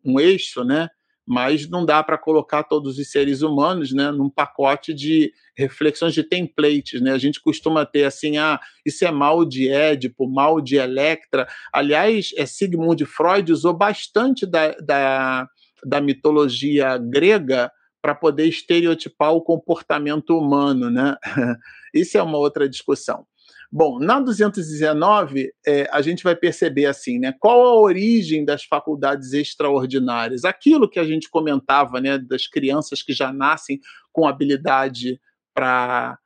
um eixo, né? mas não dá para colocar todos os seres humanos né, num pacote de reflexões de templates. Né? A gente costuma ter assim, ah, isso é mal de Édipo, mal de Electra. Aliás, é, Sigmund Freud usou bastante da, da, da mitologia grega para poder estereotipar o comportamento humano. Né? Isso é uma outra discussão. Bom, na 219, é, a gente vai perceber assim, né? Qual a origem das faculdades extraordinárias? Aquilo que a gente comentava, né? Das crianças que já nascem com habilidade para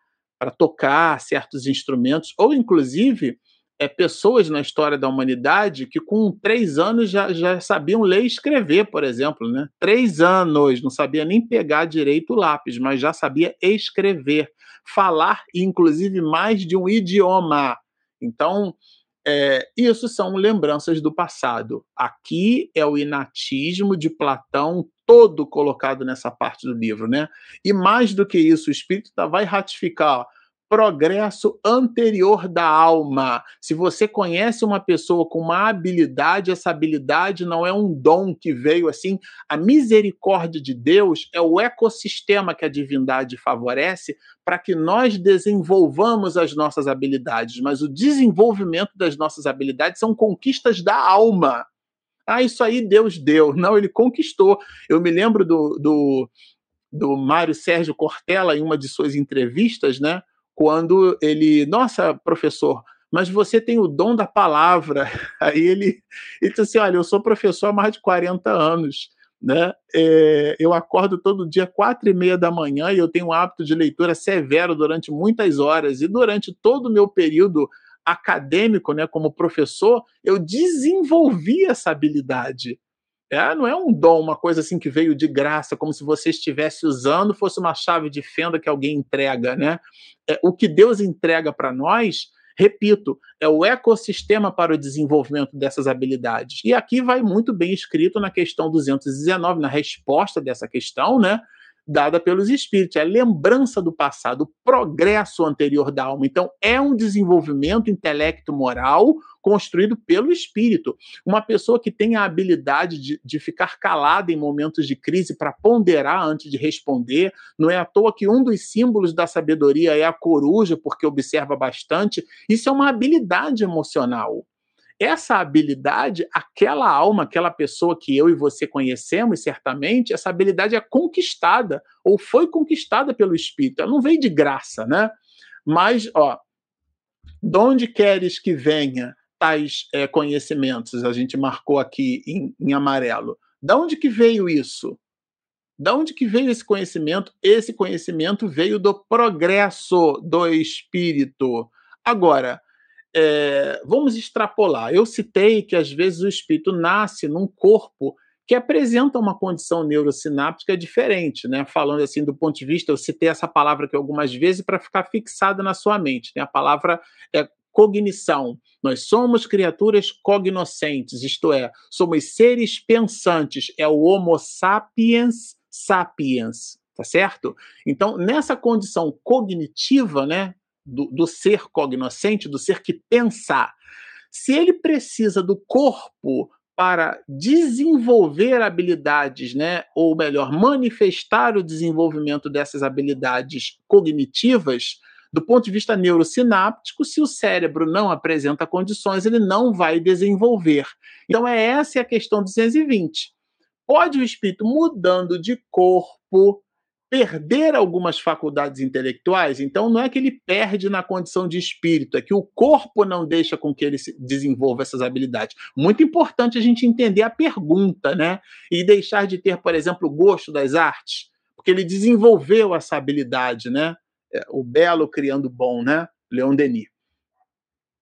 tocar certos instrumentos, ou inclusive é, pessoas na história da humanidade que com três anos já, já sabiam ler e escrever, por exemplo. Né? Três anos, não sabia nem pegar direito o lápis, mas já sabia escrever, falar, inclusive mais de um idioma. Então, é, isso são lembranças do passado. Aqui é o inatismo de Platão todo colocado nessa parte do livro, né? E mais do que isso, o Espírito tá, vai ratificar progresso anterior da alma. Se você conhece uma pessoa com uma habilidade, essa habilidade não é um dom que veio assim. A misericórdia de Deus é o ecossistema que a divindade favorece para que nós desenvolvamos as nossas habilidades. Mas o desenvolvimento das nossas habilidades são conquistas da alma. Ah, isso aí Deus deu. Não, ele conquistou. Eu me lembro do, do, do Mário Sérgio Cortella, em uma de suas entrevistas, né? Quando ele, nossa, professor, mas você tem o dom da palavra. Aí ele, ele disse assim: olha, eu sou professor há mais de 40 anos. Né? É, eu acordo todo dia quatro e meia da manhã e eu tenho um hábito de leitura severo durante muitas horas e durante todo o meu período acadêmico, né, como professor, eu desenvolvi essa habilidade. É, não é um dom, uma coisa assim que veio de graça, como se você estivesse usando, fosse uma chave de fenda que alguém entrega, né? É, o que Deus entrega para nós, repito, é o ecossistema para o desenvolvimento dessas habilidades. E aqui vai muito bem escrito na questão 219, na resposta dessa questão, né? Dada pelos espíritos, é lembrança do passado, o progresso anterior da alma. Então, é um desenvolvimento intelecto-moral construído pelo espírito. Uma pessoa que tem a habilidade de, de ficar calada em momentos de crise para ponderar antes de responder. Não é à toa que um dos símbolos da sabedoria é a coruja, porque observa bastante. Isso é uma habilidade emocional essa habilidade, aquela alma, aquela pessoa que eu e você conhecemos, certamente, essa habilidade é conquistada ou foi conquistada pelo Espírito. Ela não veio de graça, né? Mas, ó, de onde queres que venha tais é, conhecimentos? A gente marcou aqui em, em amarelo. De onde que veio isso? Da onde que veio esse conhecimento? Esse conhecimento veio do progresso do espírito. Agora, é, vamos extrapolar. Eu citei que às vezes o espírito nasce num corpo que apresenta uma condição neurosináptica diferente, né? Falando assim do ponto de vista, eu citei essa palavra aqui algumas vezes para ficar fixada na sua mente. Né? A palavra é cognição. Nós somos criaturas cognoscentes, isto é, somos seres pensantes. É o Homo sapiens sapiens, tá certo? Então, nessa condição cognitiva, né, do, do ser cognoscente, do ser que pensa, se ele precisa do corpo para desenvolver habilidades, né, ou melhor, manifestar o desenvolvimento dessas habilidades cognitivas, do ponto de vista neurosináptico, se o cérebro não apresenta condições, ele não vai desenvolver. Então, é essa a questão 220. Pode o espírito mudando de corpo, perder algumas faculdades intelectuais, então não é que ele perde na condição de espírito, é que o corpo não deixa com que ele desenvolva essas habilidades. Muito importante a gente entender a pergunta, né? E deixar de ter, por exemplo, o gosto das artes, porque ele desenvolveu essa habilidade, né? É, o belo criando bom, né? Leon Denis.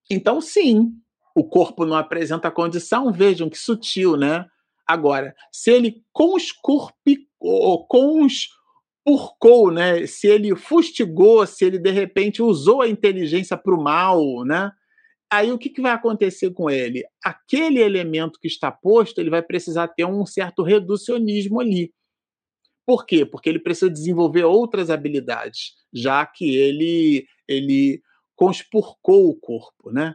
Então, sim, o corpo não apresenta condição, vejam que sutil, né? Agora, se ele conscorpicou, conspurcou, né? se ele fustigou, se ele de repente usou a inteligência para o mal, né? aí o que, que vai acontecer com ele? Aquele elemento que está posto, ele vai precisar ter um certo reducionismo ali. Por quê? Porque ele precisa desenvolver outras habilidades, já que ele ele conspurcou o corpo, né?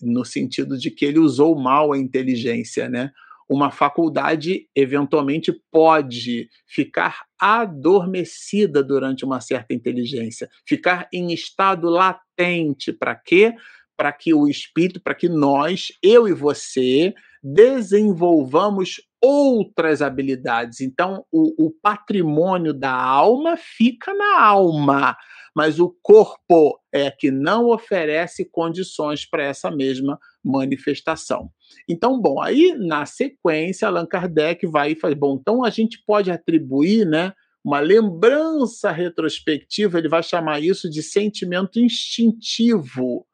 No sentido de que ele usou mal a inteligência, né? Uma faculdade eventualmente pode ficar adormecida durante uma certa inteligência, ficar em estado latente. Para quê? Para que o espírito, para que nós, eu e você, desenvolvamos outras habilidades. Então, o, o, patrimônio da alma fica na alma, mas o corpo é que não oferece condições para essa mesma manifestação. Então, bom, aí na sequência, Allan Kardec vai e faz, bom, então a gente pode atribuir, né, uma lembrança retrospectiva, ele vai chamar isso de sentimento instintivo,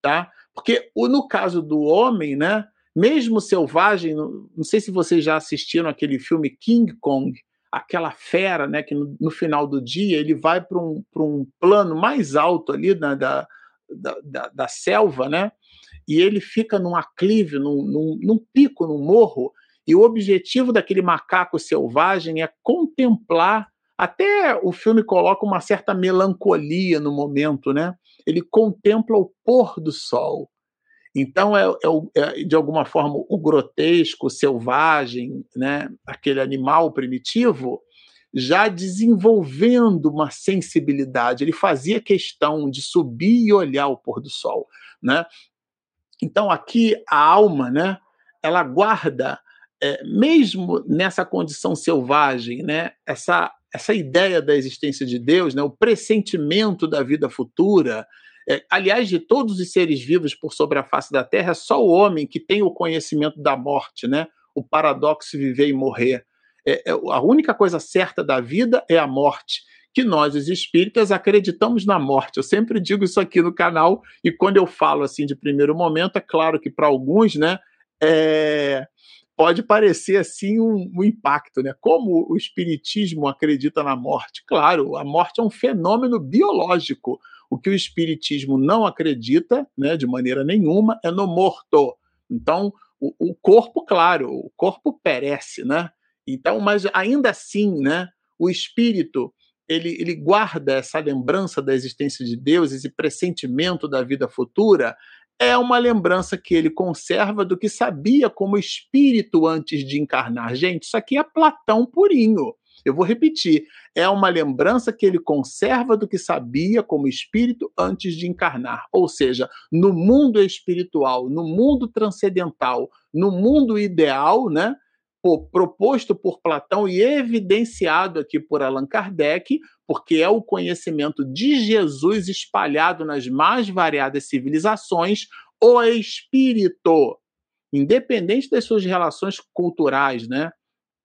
tá? Porque no caso do homem, né, mesmo selvagem, não sei se vocês já assistiram aquele filme King Kong, aquela fera, né, que no, no final do dia ele vai para um, um plano mais alto ali né, da, da, da, da, selva, né, e ele fica num aclive, num, num, num pico, num morro, e o objetivo daquele macaco selvagem é contemplar. Até o filme coloca uma certa melancolia no momento, né? Ele contempla o pôr do sol. Então, é, é, é, de alguma forma, o grotesco, o selvagem, né, aquele animal primitivo, já desenvolvendo uma sensibilidade. Ele fazia questão de subir e olhar o pôr do sol. Né? Então, aqui, a alma, né, ela guarda, é, mesmo nessa condição selvagem, né, essa, essa ideia da existência de Deus, né, o pressentimento da vida futura, é, aliás, de todos os seres vivos por sobre a face da Terra, é só o homem que tem o conhecimento da morte, né? o paradoxo viver e morrer. É, é, a única coisa certa da vida é a morte. Que nós, os espíritas, acreditamos na morte. Eu sempre digo isso aqui no canal, e quando eu falo assim de primeiro momento, é claro que para alguns, né, é, pode parecer assim um, um, impacto, né? Como o espiritismo acredita na morte? Claro, a morte é um fenômeno biológico. O que o espiritismo não acredita, né, de maneira nenhuma, é no morto. Então, o, o corpo, claro, o corpo perece, né? Então, mas ainda assim, né, o espírito ele, ele guarda essa lembrança da existência de Deus, esse pressentimento da vida futura, é uma lembrança que ele conserva do que sabia como espírito antes de encarnar. Gente, isso aqui é Platão purinho. Eu vou repetir: é uma lembrança que ele conserva do que sabia como espírito antes de encarnar. Ou seja, no mundo espiritual, no mundo transcendental, no mundo ideal, né? proposto por Platão e evidenciado aqui por Allan Kardec, porque é o conhecimento de Jesus espalhado nas mais variadas civilizações, o espírito, independente das suas relações culturais, né?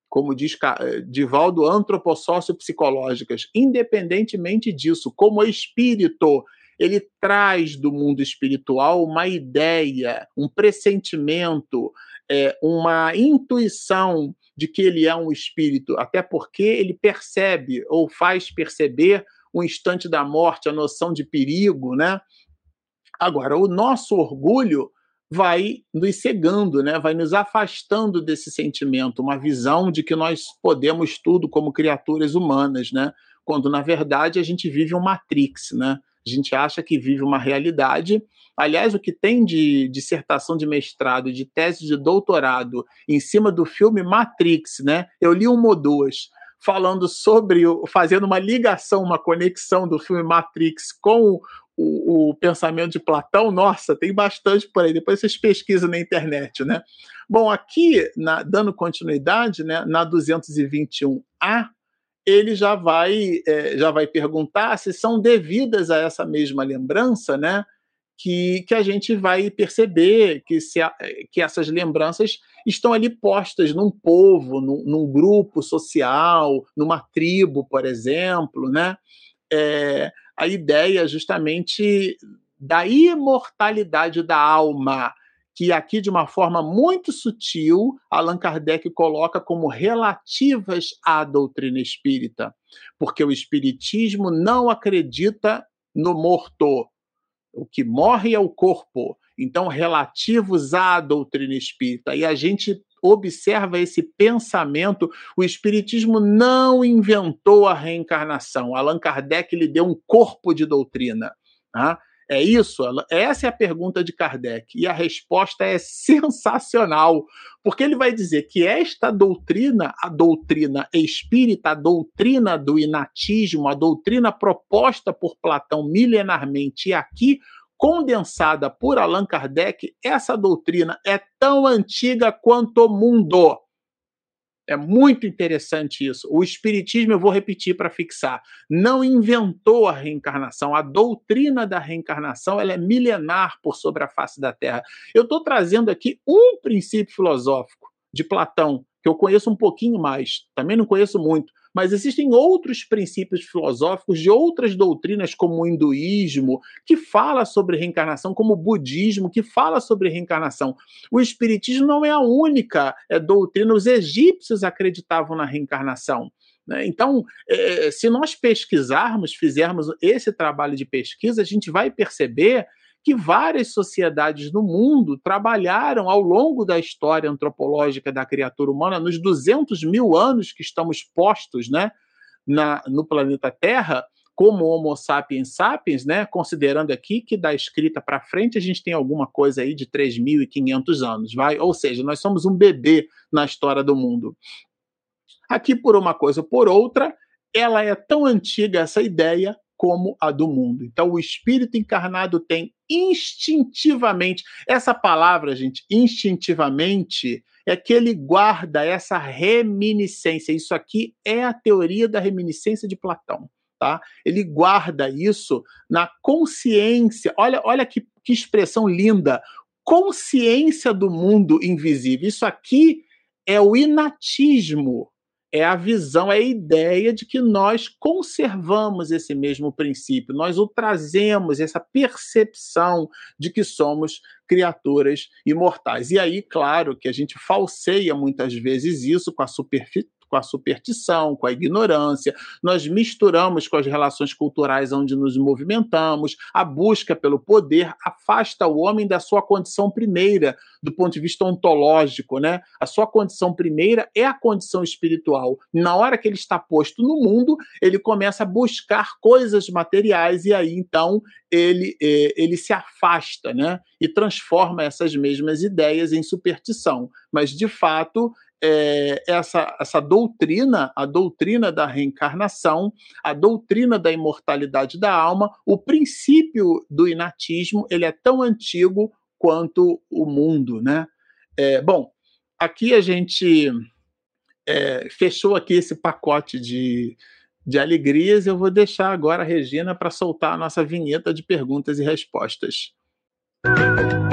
Como diz eh, Divaldo, antropossócio-psicológicas. Independentemente disso, como espírito, ele traz do mundo espiritual uma ideia, um pressentimento, é, uma intuição de que ele é um espírito, até porque ele percebe ou faz perceber o instante da morte, a noção de perigo, né? Agora, o nosso orgulho vai nos cegando, né? vai nos afastando desse sentimento, uma visão de que nós podemos tudo como criaturas humanas, né? quando na verdade a gente vive uma matrix, né? a gente acha que vive uma realidade. Aliás, o que tem de dissertação de mestrado, de tese de doutorado em cima do filme Matrix, né? Eu li uma ou duas falando sobre, fazendo uma ligação, uma conexão do filme Matrix com o, o, pensamento de Platão, nossa, tem bastante por aí. Depois vocês pesquisam na internet, né? Bom, aqui, na, dando continuidade, né, na 221A, ele já vai, é, já vai perguntar se são devidas a essa mesma lembrança, né? Que, que a gente vai perceber que, se a, que essas lembranças estão ali postas num povo, num, num grupo social, numa tribo, por exemplo, né? É, a ideia justamente da imortalidade da alma, que aqui, de uma forma muito sutil, Allan Kardec coloca como relativas à doutrina espírita, porque o espiritismo não acredita no morto. O que morre é o corpo. Então, relativos à doutrina espírita. E a gente observa esse pensamento. O Espiritismo não inventou a reencarnação. Allan Kardec lhe deu um corpo de doutrina. Tá? É isso? Essa é a pergunta de Kardec. E a resposta é sensacional, porque ele vai dizer que esta doutrina, a doutrina espírita, a doutrina do inatismo, a doutrina proposta por Platão milenarmente e aqui condensada por Allan Kardec, essa doutrina é tão antiga quanto o mundo. É muito interessante isso. O Espiritismo, eu vou repetir para fixar, não inventou a reencarnação. A doutrina da reencarnação ela é milenar por sobre a face da Terra. Eu estou trazendo aqui um princípio filosófico de Platão, que eu conheço um pouquinho mais, também não conheço muito, mas existem outros princípios filosóficos de outras doutrinas, como o hinduísmo, que fala sobre reencarnação, como o budismo, que fala sobre reencarnação. O espiritismo não é a única é, doutrina, os egípcios acreditavam na reencarnação. Né? Então, é, se nós pesquisarmos, fizermos esse trabalho de pesquisa, a gente vai perceber que várias sociedades no mundo trabalharam ao longo da história antropológica da criatura humana, nos 200 mil anos que estamos postos né, na, no planeta Terra, como Homo sapiens sapiens, né, considerando aqui que da escrita para frente a gente tem alguma coisa aí de 3.500 anos, vai? Ou seja, nós somos um bebê na história do mundo. Aqui, por uma coisa ou por outra, ela é tão antiga essa ideia como a do mundo. Então, o espírito encarnado tem instintivamente, essa palavra, gente, instintivamente, é que ele guarda essa reminiscência. Isso aqui é a teoria da reminiscência de Platão. Tá? Ele guarda isso na consciência. Olha, olha que, que expressão linda! Consciência do mundo invisível. Isso aqui é o inatismo é a visão, é a ideia de que nós conservamos esse mesmo princípio, nós o trazemos, essa percepção de que somos criaturas imortais. E aí, claro, que a gente falseia muitas vezes isso com a superfície com a superstição, com a ignorância, nós misturamos com as relações culturais onde nos movimentamos, a busca pelo poder afasta o homem da sua condição primeira, do ponto de vista ontológico, né? A sua condição primeira é a condição espiritual. Na hora que ele está posto no mundo, ele começa a buscar coisas materiais e aí então ele, eh, ele se afasta, né? E transforma essas mesmas ideias em superstição. Mas de fato, é, essa, essa doutrina, a doutrina da reencarnação, a doutrina da imortalidade da alma, o princípio do inatismo, ele é tão antigo quanto o mundo, né? É, bom, aqui a gente é, fechou aqui esse pacote de, de alegrias. Eu vou deixar agora a Regina para soltar a nossa vinheta de perguntas e respostas.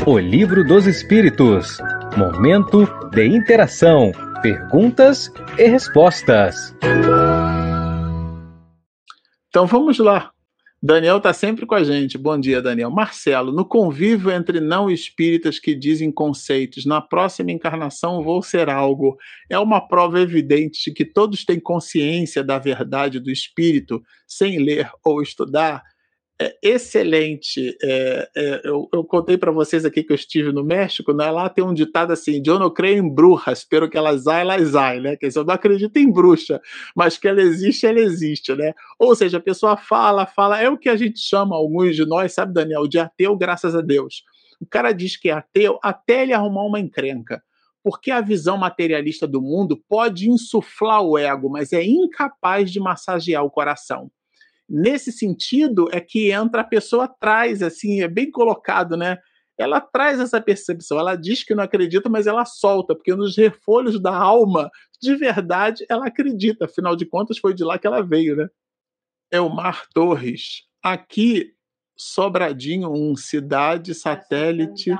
O Livro dos Espíritos Momento de interação, perguntas e respostas. Então vamos lá. Daniel está sempre com a gente. Bom dia, Daniel. Marcelo, no convívio entre não espíritas que dizem conceitos, na próxima encarnação vou ser algo, é uma prova evidente de que todos têm consciência da verdade do espírito, sem ler ou estudar? É excelente. É, é, eu, eu, contei para vocês aqui que eu estive no México, né? lá tem um ditado assim: eu não creio em bruxas, pero que elas há, elas há, né? Quer dizer, eu não acredito em bruxa, mas que ela existe, ela existe, né? Ou seja, a pessoa fala, fala, é o que a gente chama, alguns de nós, sabe, Daniel, de ateu, graças a Deus. O cara diz que é ateu até ele arrumar uma encrenca. Porque a visão materialista do mundo pode insuflar o ego, mas é incapaz de massagear o coração. Nesse sentido é que entra a pessoa atrás, assim, é bem colocado, né? Ela traz essa percepção, ela diz que não acredita, mas ela solta, porque nos refolhos da alma, de verdade, ela acredita. Afinal de contas, foi de lá que ela veio, né? É o Mar Torres. Aqui Sobradinho 1, cidade satélite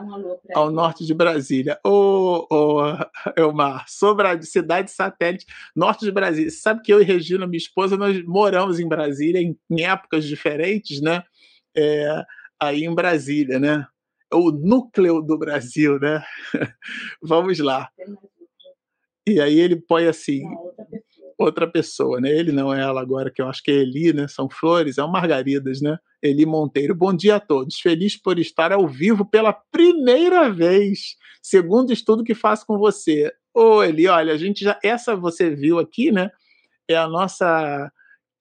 ao norte de Brasília. Ô, ô Elmar, Sobradinho, cidade satélite, norte de Brasília. Você sabe que eu e Regina, minha esposa, nós moramos em Brasília em, em épocas diferentes, né? É, aí em Brasília, né? o núcleo do Brasil, né? Vamos lá. E aí ele põe assim, outra pessoa, né? Ele não é ela agora, que eu acho que é Eli, né? São flores, é margaridas, né? Eli Monteiro. Bom dia a todos. Feliz por estar ao vivo pela primeira vez, segundo estudo que faço com você. Ô, Eli, olha, a gente já essa você viu aqui, né? É a nossa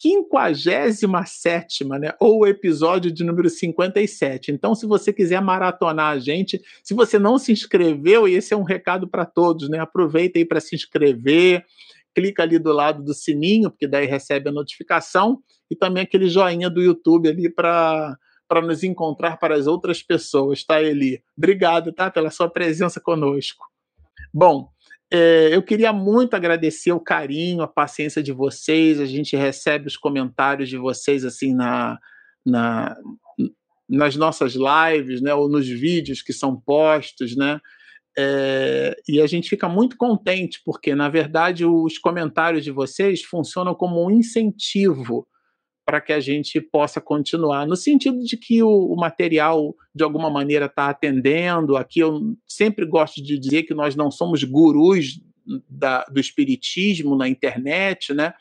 57 né? Ou o episódio de número 57. Então, se você quiser maratonar a gente, se você não se inscreveu, e esse é um recado para todos, né? Aproveita aí para se inscrever, clica ali do lado do sininho, porque daí recebe a notificação, e também aquele joinha do YouTube ali para para nos encontrar para as outras pessoas, tá, Eli? Obrigado, tá, pela sua presença conosco. Bom, é, eu queria muito agradecer o carinho, a paciência de vocês. A gente recebe os comentários de vocês assim na, na nas nossas lives, né, ou nos vídeos que são postos, né? É, e a gente fica muito contente, porque, na verdade, os comentários de vocês funcionam como um incentivo para que a gente possa continuar, no sentido de que o, o material, de alguma maneira, está atendendo. Aqui eu sempre gosto de dizer que nós não somos gurus da, do espiritismo na internet, né?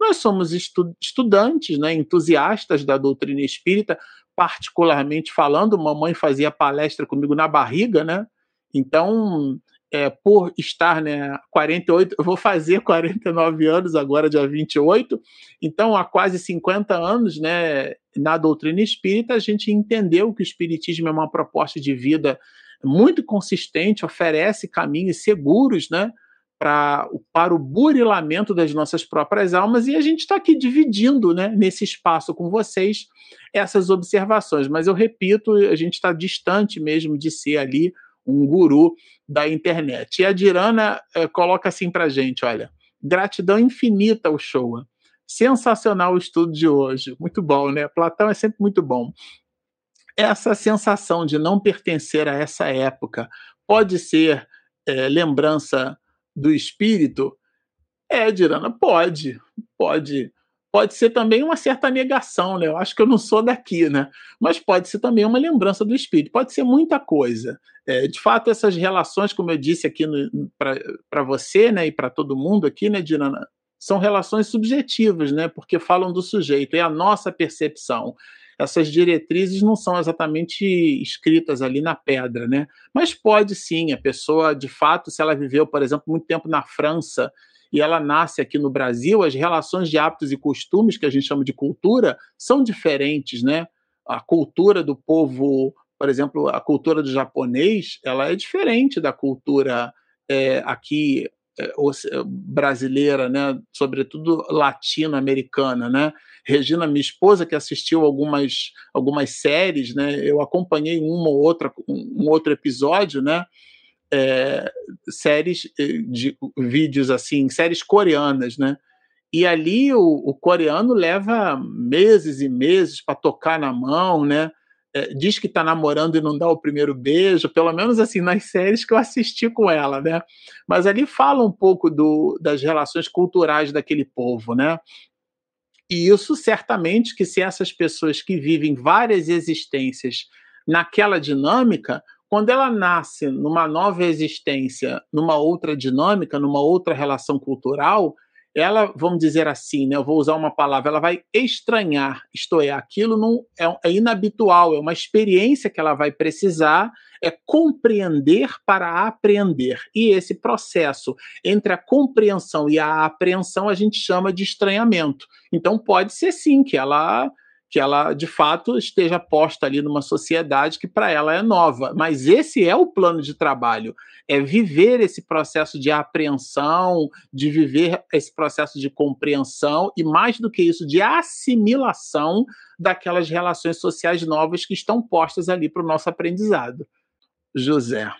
Nós somos estu, estudantes, né, entusiastas da doutrina espírita, particularmente falando. Mamãe fazia palestra comigo na barriga, né? Então, é, por estar, né, 48, eu vou fazer 49 anos agora, dia 28, então há quase 50 anos, né, na doutrina espírita, a gente entendeu que o espiritismo é uma proposta de vida muito consistente, oferece caminhos seguros, né, pra, para o burilamento das nossas próprias almas, e a gente está aqui dividindo, né, nesse espaço com vocês, essas observações, mas eu repito, a gente está distante mesmo de ser ali um guru da internet. E a Dirana é, coloca assim para gente, olha, gratidão infinita ao show. Sensacional o estudo de hoje. Muito bom, né? Platão é sempre muito bom. Essa sensação de não pertencer a essa época pode ser é, lembrança do espírito? É, Dirana, pode, pode pode ser também uma certa negação, né? Eu acho que eu não sou daqui, né? Mas pode ser também uma lembrança do espírito, pode ser muita coisa. É, de fato, essas relações, como eu disse aqui para você, né, e para todo mundo aqui, né, Dirana, são relações subjetivas, né? Porque falam do sujeito, é a nossa percepção. Essas diretrizes não são exatamente escritas ali na pedra, né? Mas pode sim, a pessoa, de fato, se ela viveu, por exemplo, muito tempo na França e ela nasce aqui no Brasil, as relações de hábitos e costumes, que a gente chama de cultura, são diferentes, né? A cultura do povo, por exemplo, a cultura do japonês, ela é diferente da cultura é, aqui é, brasileira, né? Sobretudo latino-americana, né? Regina, minha esposa, que assistiu algumas, algumas séries, né? Eu acompanhei uma ou outra, um outro episódio, né? É, séries eh, de vídeos assim, séries coreanas, né? E ali o, o coreano leva meses e meses para tocar na mão, né? É, diz que está namorando e não dá o primeiro beijo, pelo menos assim nas séries que eu assisti com ela, né? Mas ali fala um pouco do, das relações culturais daquele povo, né? E isso certamente que se essas pessoas que vivem várias existências naquela dinâmica quando ela nasce numa nova existência, numa outra dinâmica, numa outra relação cultural, ela, vamos dizer assim, né, eu vou usar uma palavra, ela vai estranhar, isto é, aquilo não é, é inabitual, é uma experiência que ela vai precisar, é compreender para apreender. E esse processo entre a compreensão e a apreensão a gente chama de estranhamento. Então pode ser sim que ela que ela de fato esteja posta ali numa sociedade que para ela é nova. Mas esse é o plano de trabalho, é viver esse processo de apreensão, de viver esse processo de compreensão e mais do que isso, de assimilação daquelas relações sociais novas que estão postas ali para o nosso aprendizado. José.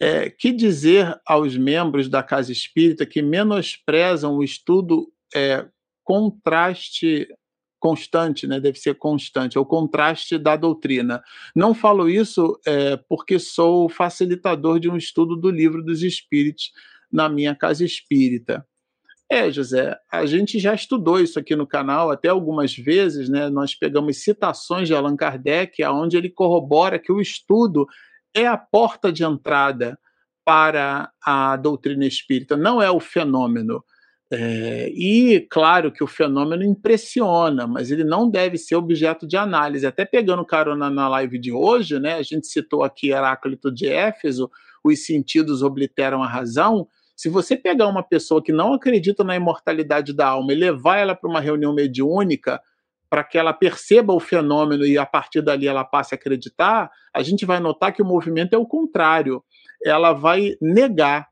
É, que dizer aos membros da Casa Espírita que menosprezam o estudo é, contraste constante, né? deve ser constante, é o contraste da doutrina. Não falo isso é, porque sou facilitador de um estudo do livro dos Espíritos na minha casa espírita. É, José, a gente já estudou isso aqui no canal até algumas vezes, né? Nós pegamos citações de Allan Kardec, onde ele corrobora que o estudo é a porta de entrada para a doutrina espírita, não é o fenômeno. É, e claro que o fenômeno impressiona, mas ele não deve ser objeto de análise. Até pegando carona na live de hoje, né, a gente citou aqui Heráclito de Éfeso, os sentidos obliteram a razão. Se você pegar uma pessoa que não acredita na imortalidade da alma e levar ela para uma reunião mediúnica, para que ela perceba o fenômeno e a partir dali ela passe a acreditar, a gente vai notar que o movimento é o contrário. Ela vai negar.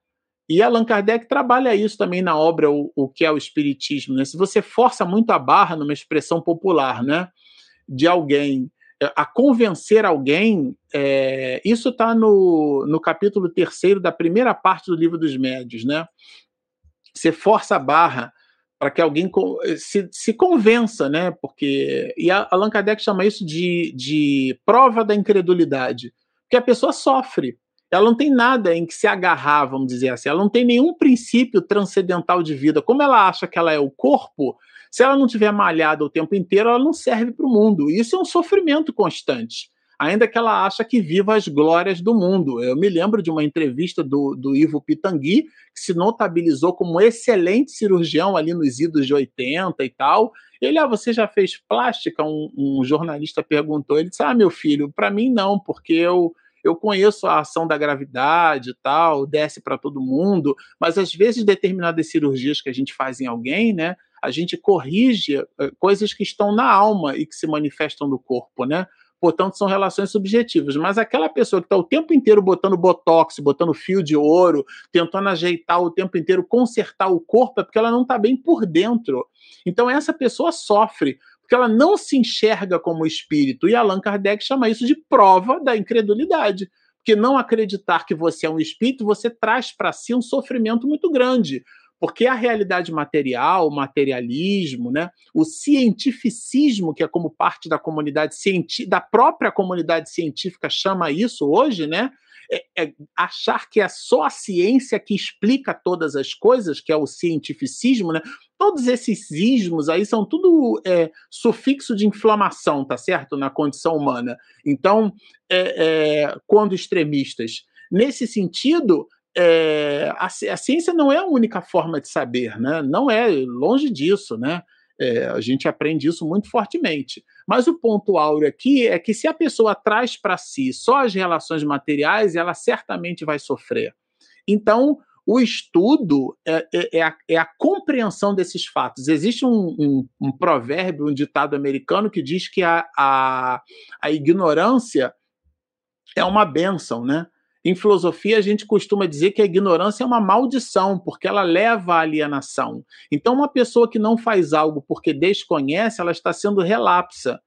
E Allan Kardec trabalha isso também na obra O, o que é o Espiritismo. Né? Se você força muito a barra numa expressão popular né, de alguém é, a convencer alguém, é, isso está no, no capítulo terceiro da primeira parte do livro dos médios, né? Você força a barra para que alguém se, se convença, né? Porque e Allan Kardec chama isso de, de prova da incredulidade, porque a pessoa sofre. Ela não tem nada em que se agarrar, vamos dizer assim. Ela não tem nenhum princípio transcendental de vida. Como ela acha que ela é o corpo, se ela não tiver malhada o tempo inteiro, ela não serve para o mundo. Isso é um sofrimento constante ainda que ela acha que viva as glórias do mundo. Eu me lembro de uma entrevista do, do Ivo Pitangui, que se notabilizou como excelente cirurgião ali nos idos de 80 e tal. Ele, ah, você já fez plástica? Um, um jornalista perguntou. Ele disse, ah, meu filho, para mim não, porque eu eu conheço a ação da gravidade e tal, desce para todo mundo, mas às vezes determinadas cirurgias que a gente faz em alguém, né, a gente corrige eh, coisas que estão na alma e que se manifestam no corpo, né? portanto, são relações subjetivas. Mas aquela pessoa que está o tempo inteiro botando botox, botando fio de ouro, tentando ajeitar o tempo inteiro, consertar o corpo, é porque ela não está bem por dentro. Então, essa pessoa sofre, porque ela não se enxerga como espírito. E Allan Kardec chama isso de prova da incredulidade. Porque não acreditar que você é um espírito, você traz para si um sofrimento muito grande porque a realidade material, o materialismo, né, o cientificismo, que é como parte da comunidade da própria comunidade científica chama isso hoje, né, é, é achar que é só a ciência que explica todas as coisas, que é o cientificismo, né? Todos esses ismos aí são tudo é, sufixo de inflamação, tá certo? Na condição humana. Então, é, é quando extremistas. Nesse sentido, é, a, a, ciência não é a única forma de saber, né? Não é, longe disso, né? É, a gente aprende isso muito fortemente. Mas o ponto áureo aqui é que se a pessoa traz para si só as relações materiais, ela certamente vai sofrer. Então, o estudo é, é, é, a, é a, compreensão desses fatos. Existe um, um, um, provérbio, um ditado americano que diz que a, a, a ignorância é uma bênção, né? Em filosofia, a gente costuma dizer que a ignorância é uma maldição, porque ela leva à alienação. Então, uma pessoa que não faz algo porque desconhece, ela está sendo relapsa.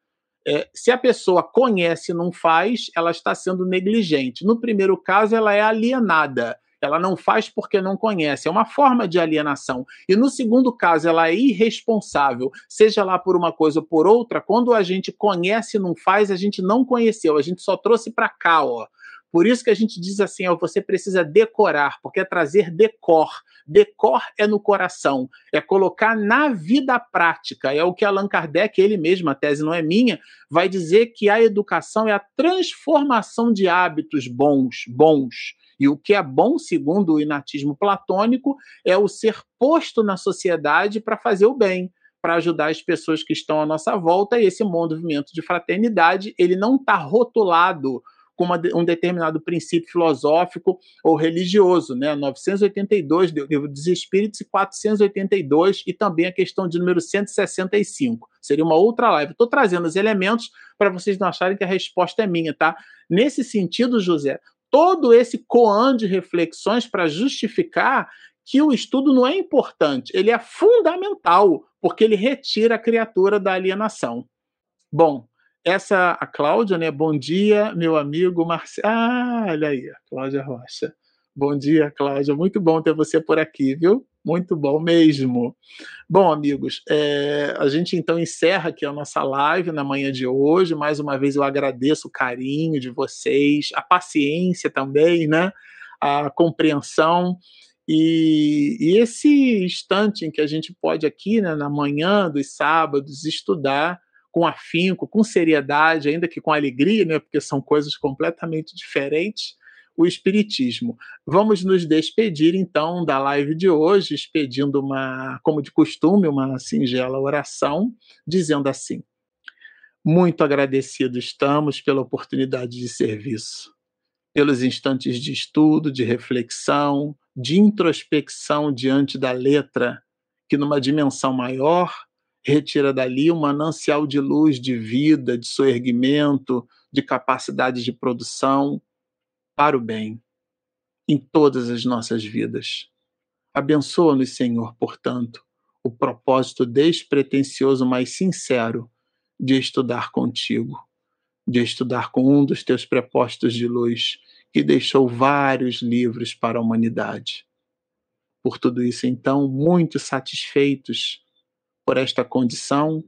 É, se a pessoa conhece e não faz, ela está sendo negligente. No primeiro caso, ela é alienada. Ela não faz porque não conhece. É uma forma de alienação. E no segundo caso, ela é irresponsável, seja lá por uma coisa ou por outra. Quando a gente conhece e não faz, a gente não conheceu. A gente só trouxe para cá, ó por isso que a gente diz assim, ó, você precisa decorar, porque é trazer decor. Decor é no coração, é colocar na vida prática. É o que Allan Kardec, ele mesmo, a tese não é minha, vai dizer que a educação é a transformação de hábitos bons, bons. E o que é bom, segundo o inatismo platônico, é o ser posto na sociedade para fazer o bem, para ajudar as pessoas que estão à nossa volta. E esse movimento de fraternidade, ele não está rotulado com uma, um determinado princípio filosófico ou religioso, né? 982 do Livro dos Espíritos e 482 e também a questão de número 165. Seria uma outra live. Estou trazendo os elementos para vocês não acharem que a resposta é minha, tá? Nesse sentido, José, todo esse coan de reflexões para justificar que o estudo não é importante, ele é fundamental, porque ele retira a criatura da alienação. Bom, essa, a Cláudia, né? Bom dia, meu amigo Marcelo. Ah, olha aí, Cláudia Rocha. Bom dia, Cláudia. Muito bom ter você por aqui, viu? Muito bom mesmo. Bom, amigos, é, a gente então encerra aqui a nossa live na manhã de hoje. Mais uma vez eu agradeço o carinho de vocês, a paciência também, né? A compreensão. E, e, esse instante em que a gente pode aqui, né, na manhã dos sábados, estudar com afinco, com seriedade, ainda que com alegria, né, porque são coisas completamente diferentes, o Espiritismo. Vamos nos despedir, então, da live de hoje, expedindo uma, como de costume, uma singela oração, dizendo assim: Muito agradecidos estamos pela oportunidade de serviço, pelos instantes de estudo, de reflexão, de introspecção diante da letra, que numa dimensão maior retira dali um manancial de luz, de vida, de soerguimento, de capacidade de produção para o bem em todas as nossas vidas. Abençoa-nos, Senhor, portanto, o propósito despretensioso, mas sincero de estudar contigo, de estudar com um dos teus prepostos de luz, que deixou vários livros para a humanidade. Por tudo isso, então, muito satisfeitos por esta condição,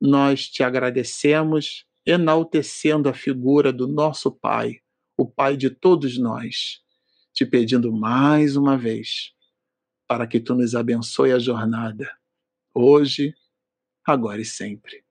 nós te agradecemos, enaltecendo a figura do nosso Pai, o Pai de todos nós, te pedindo mais uma vez para que tu nos abençoe a jornada, hoje, agora e sempre.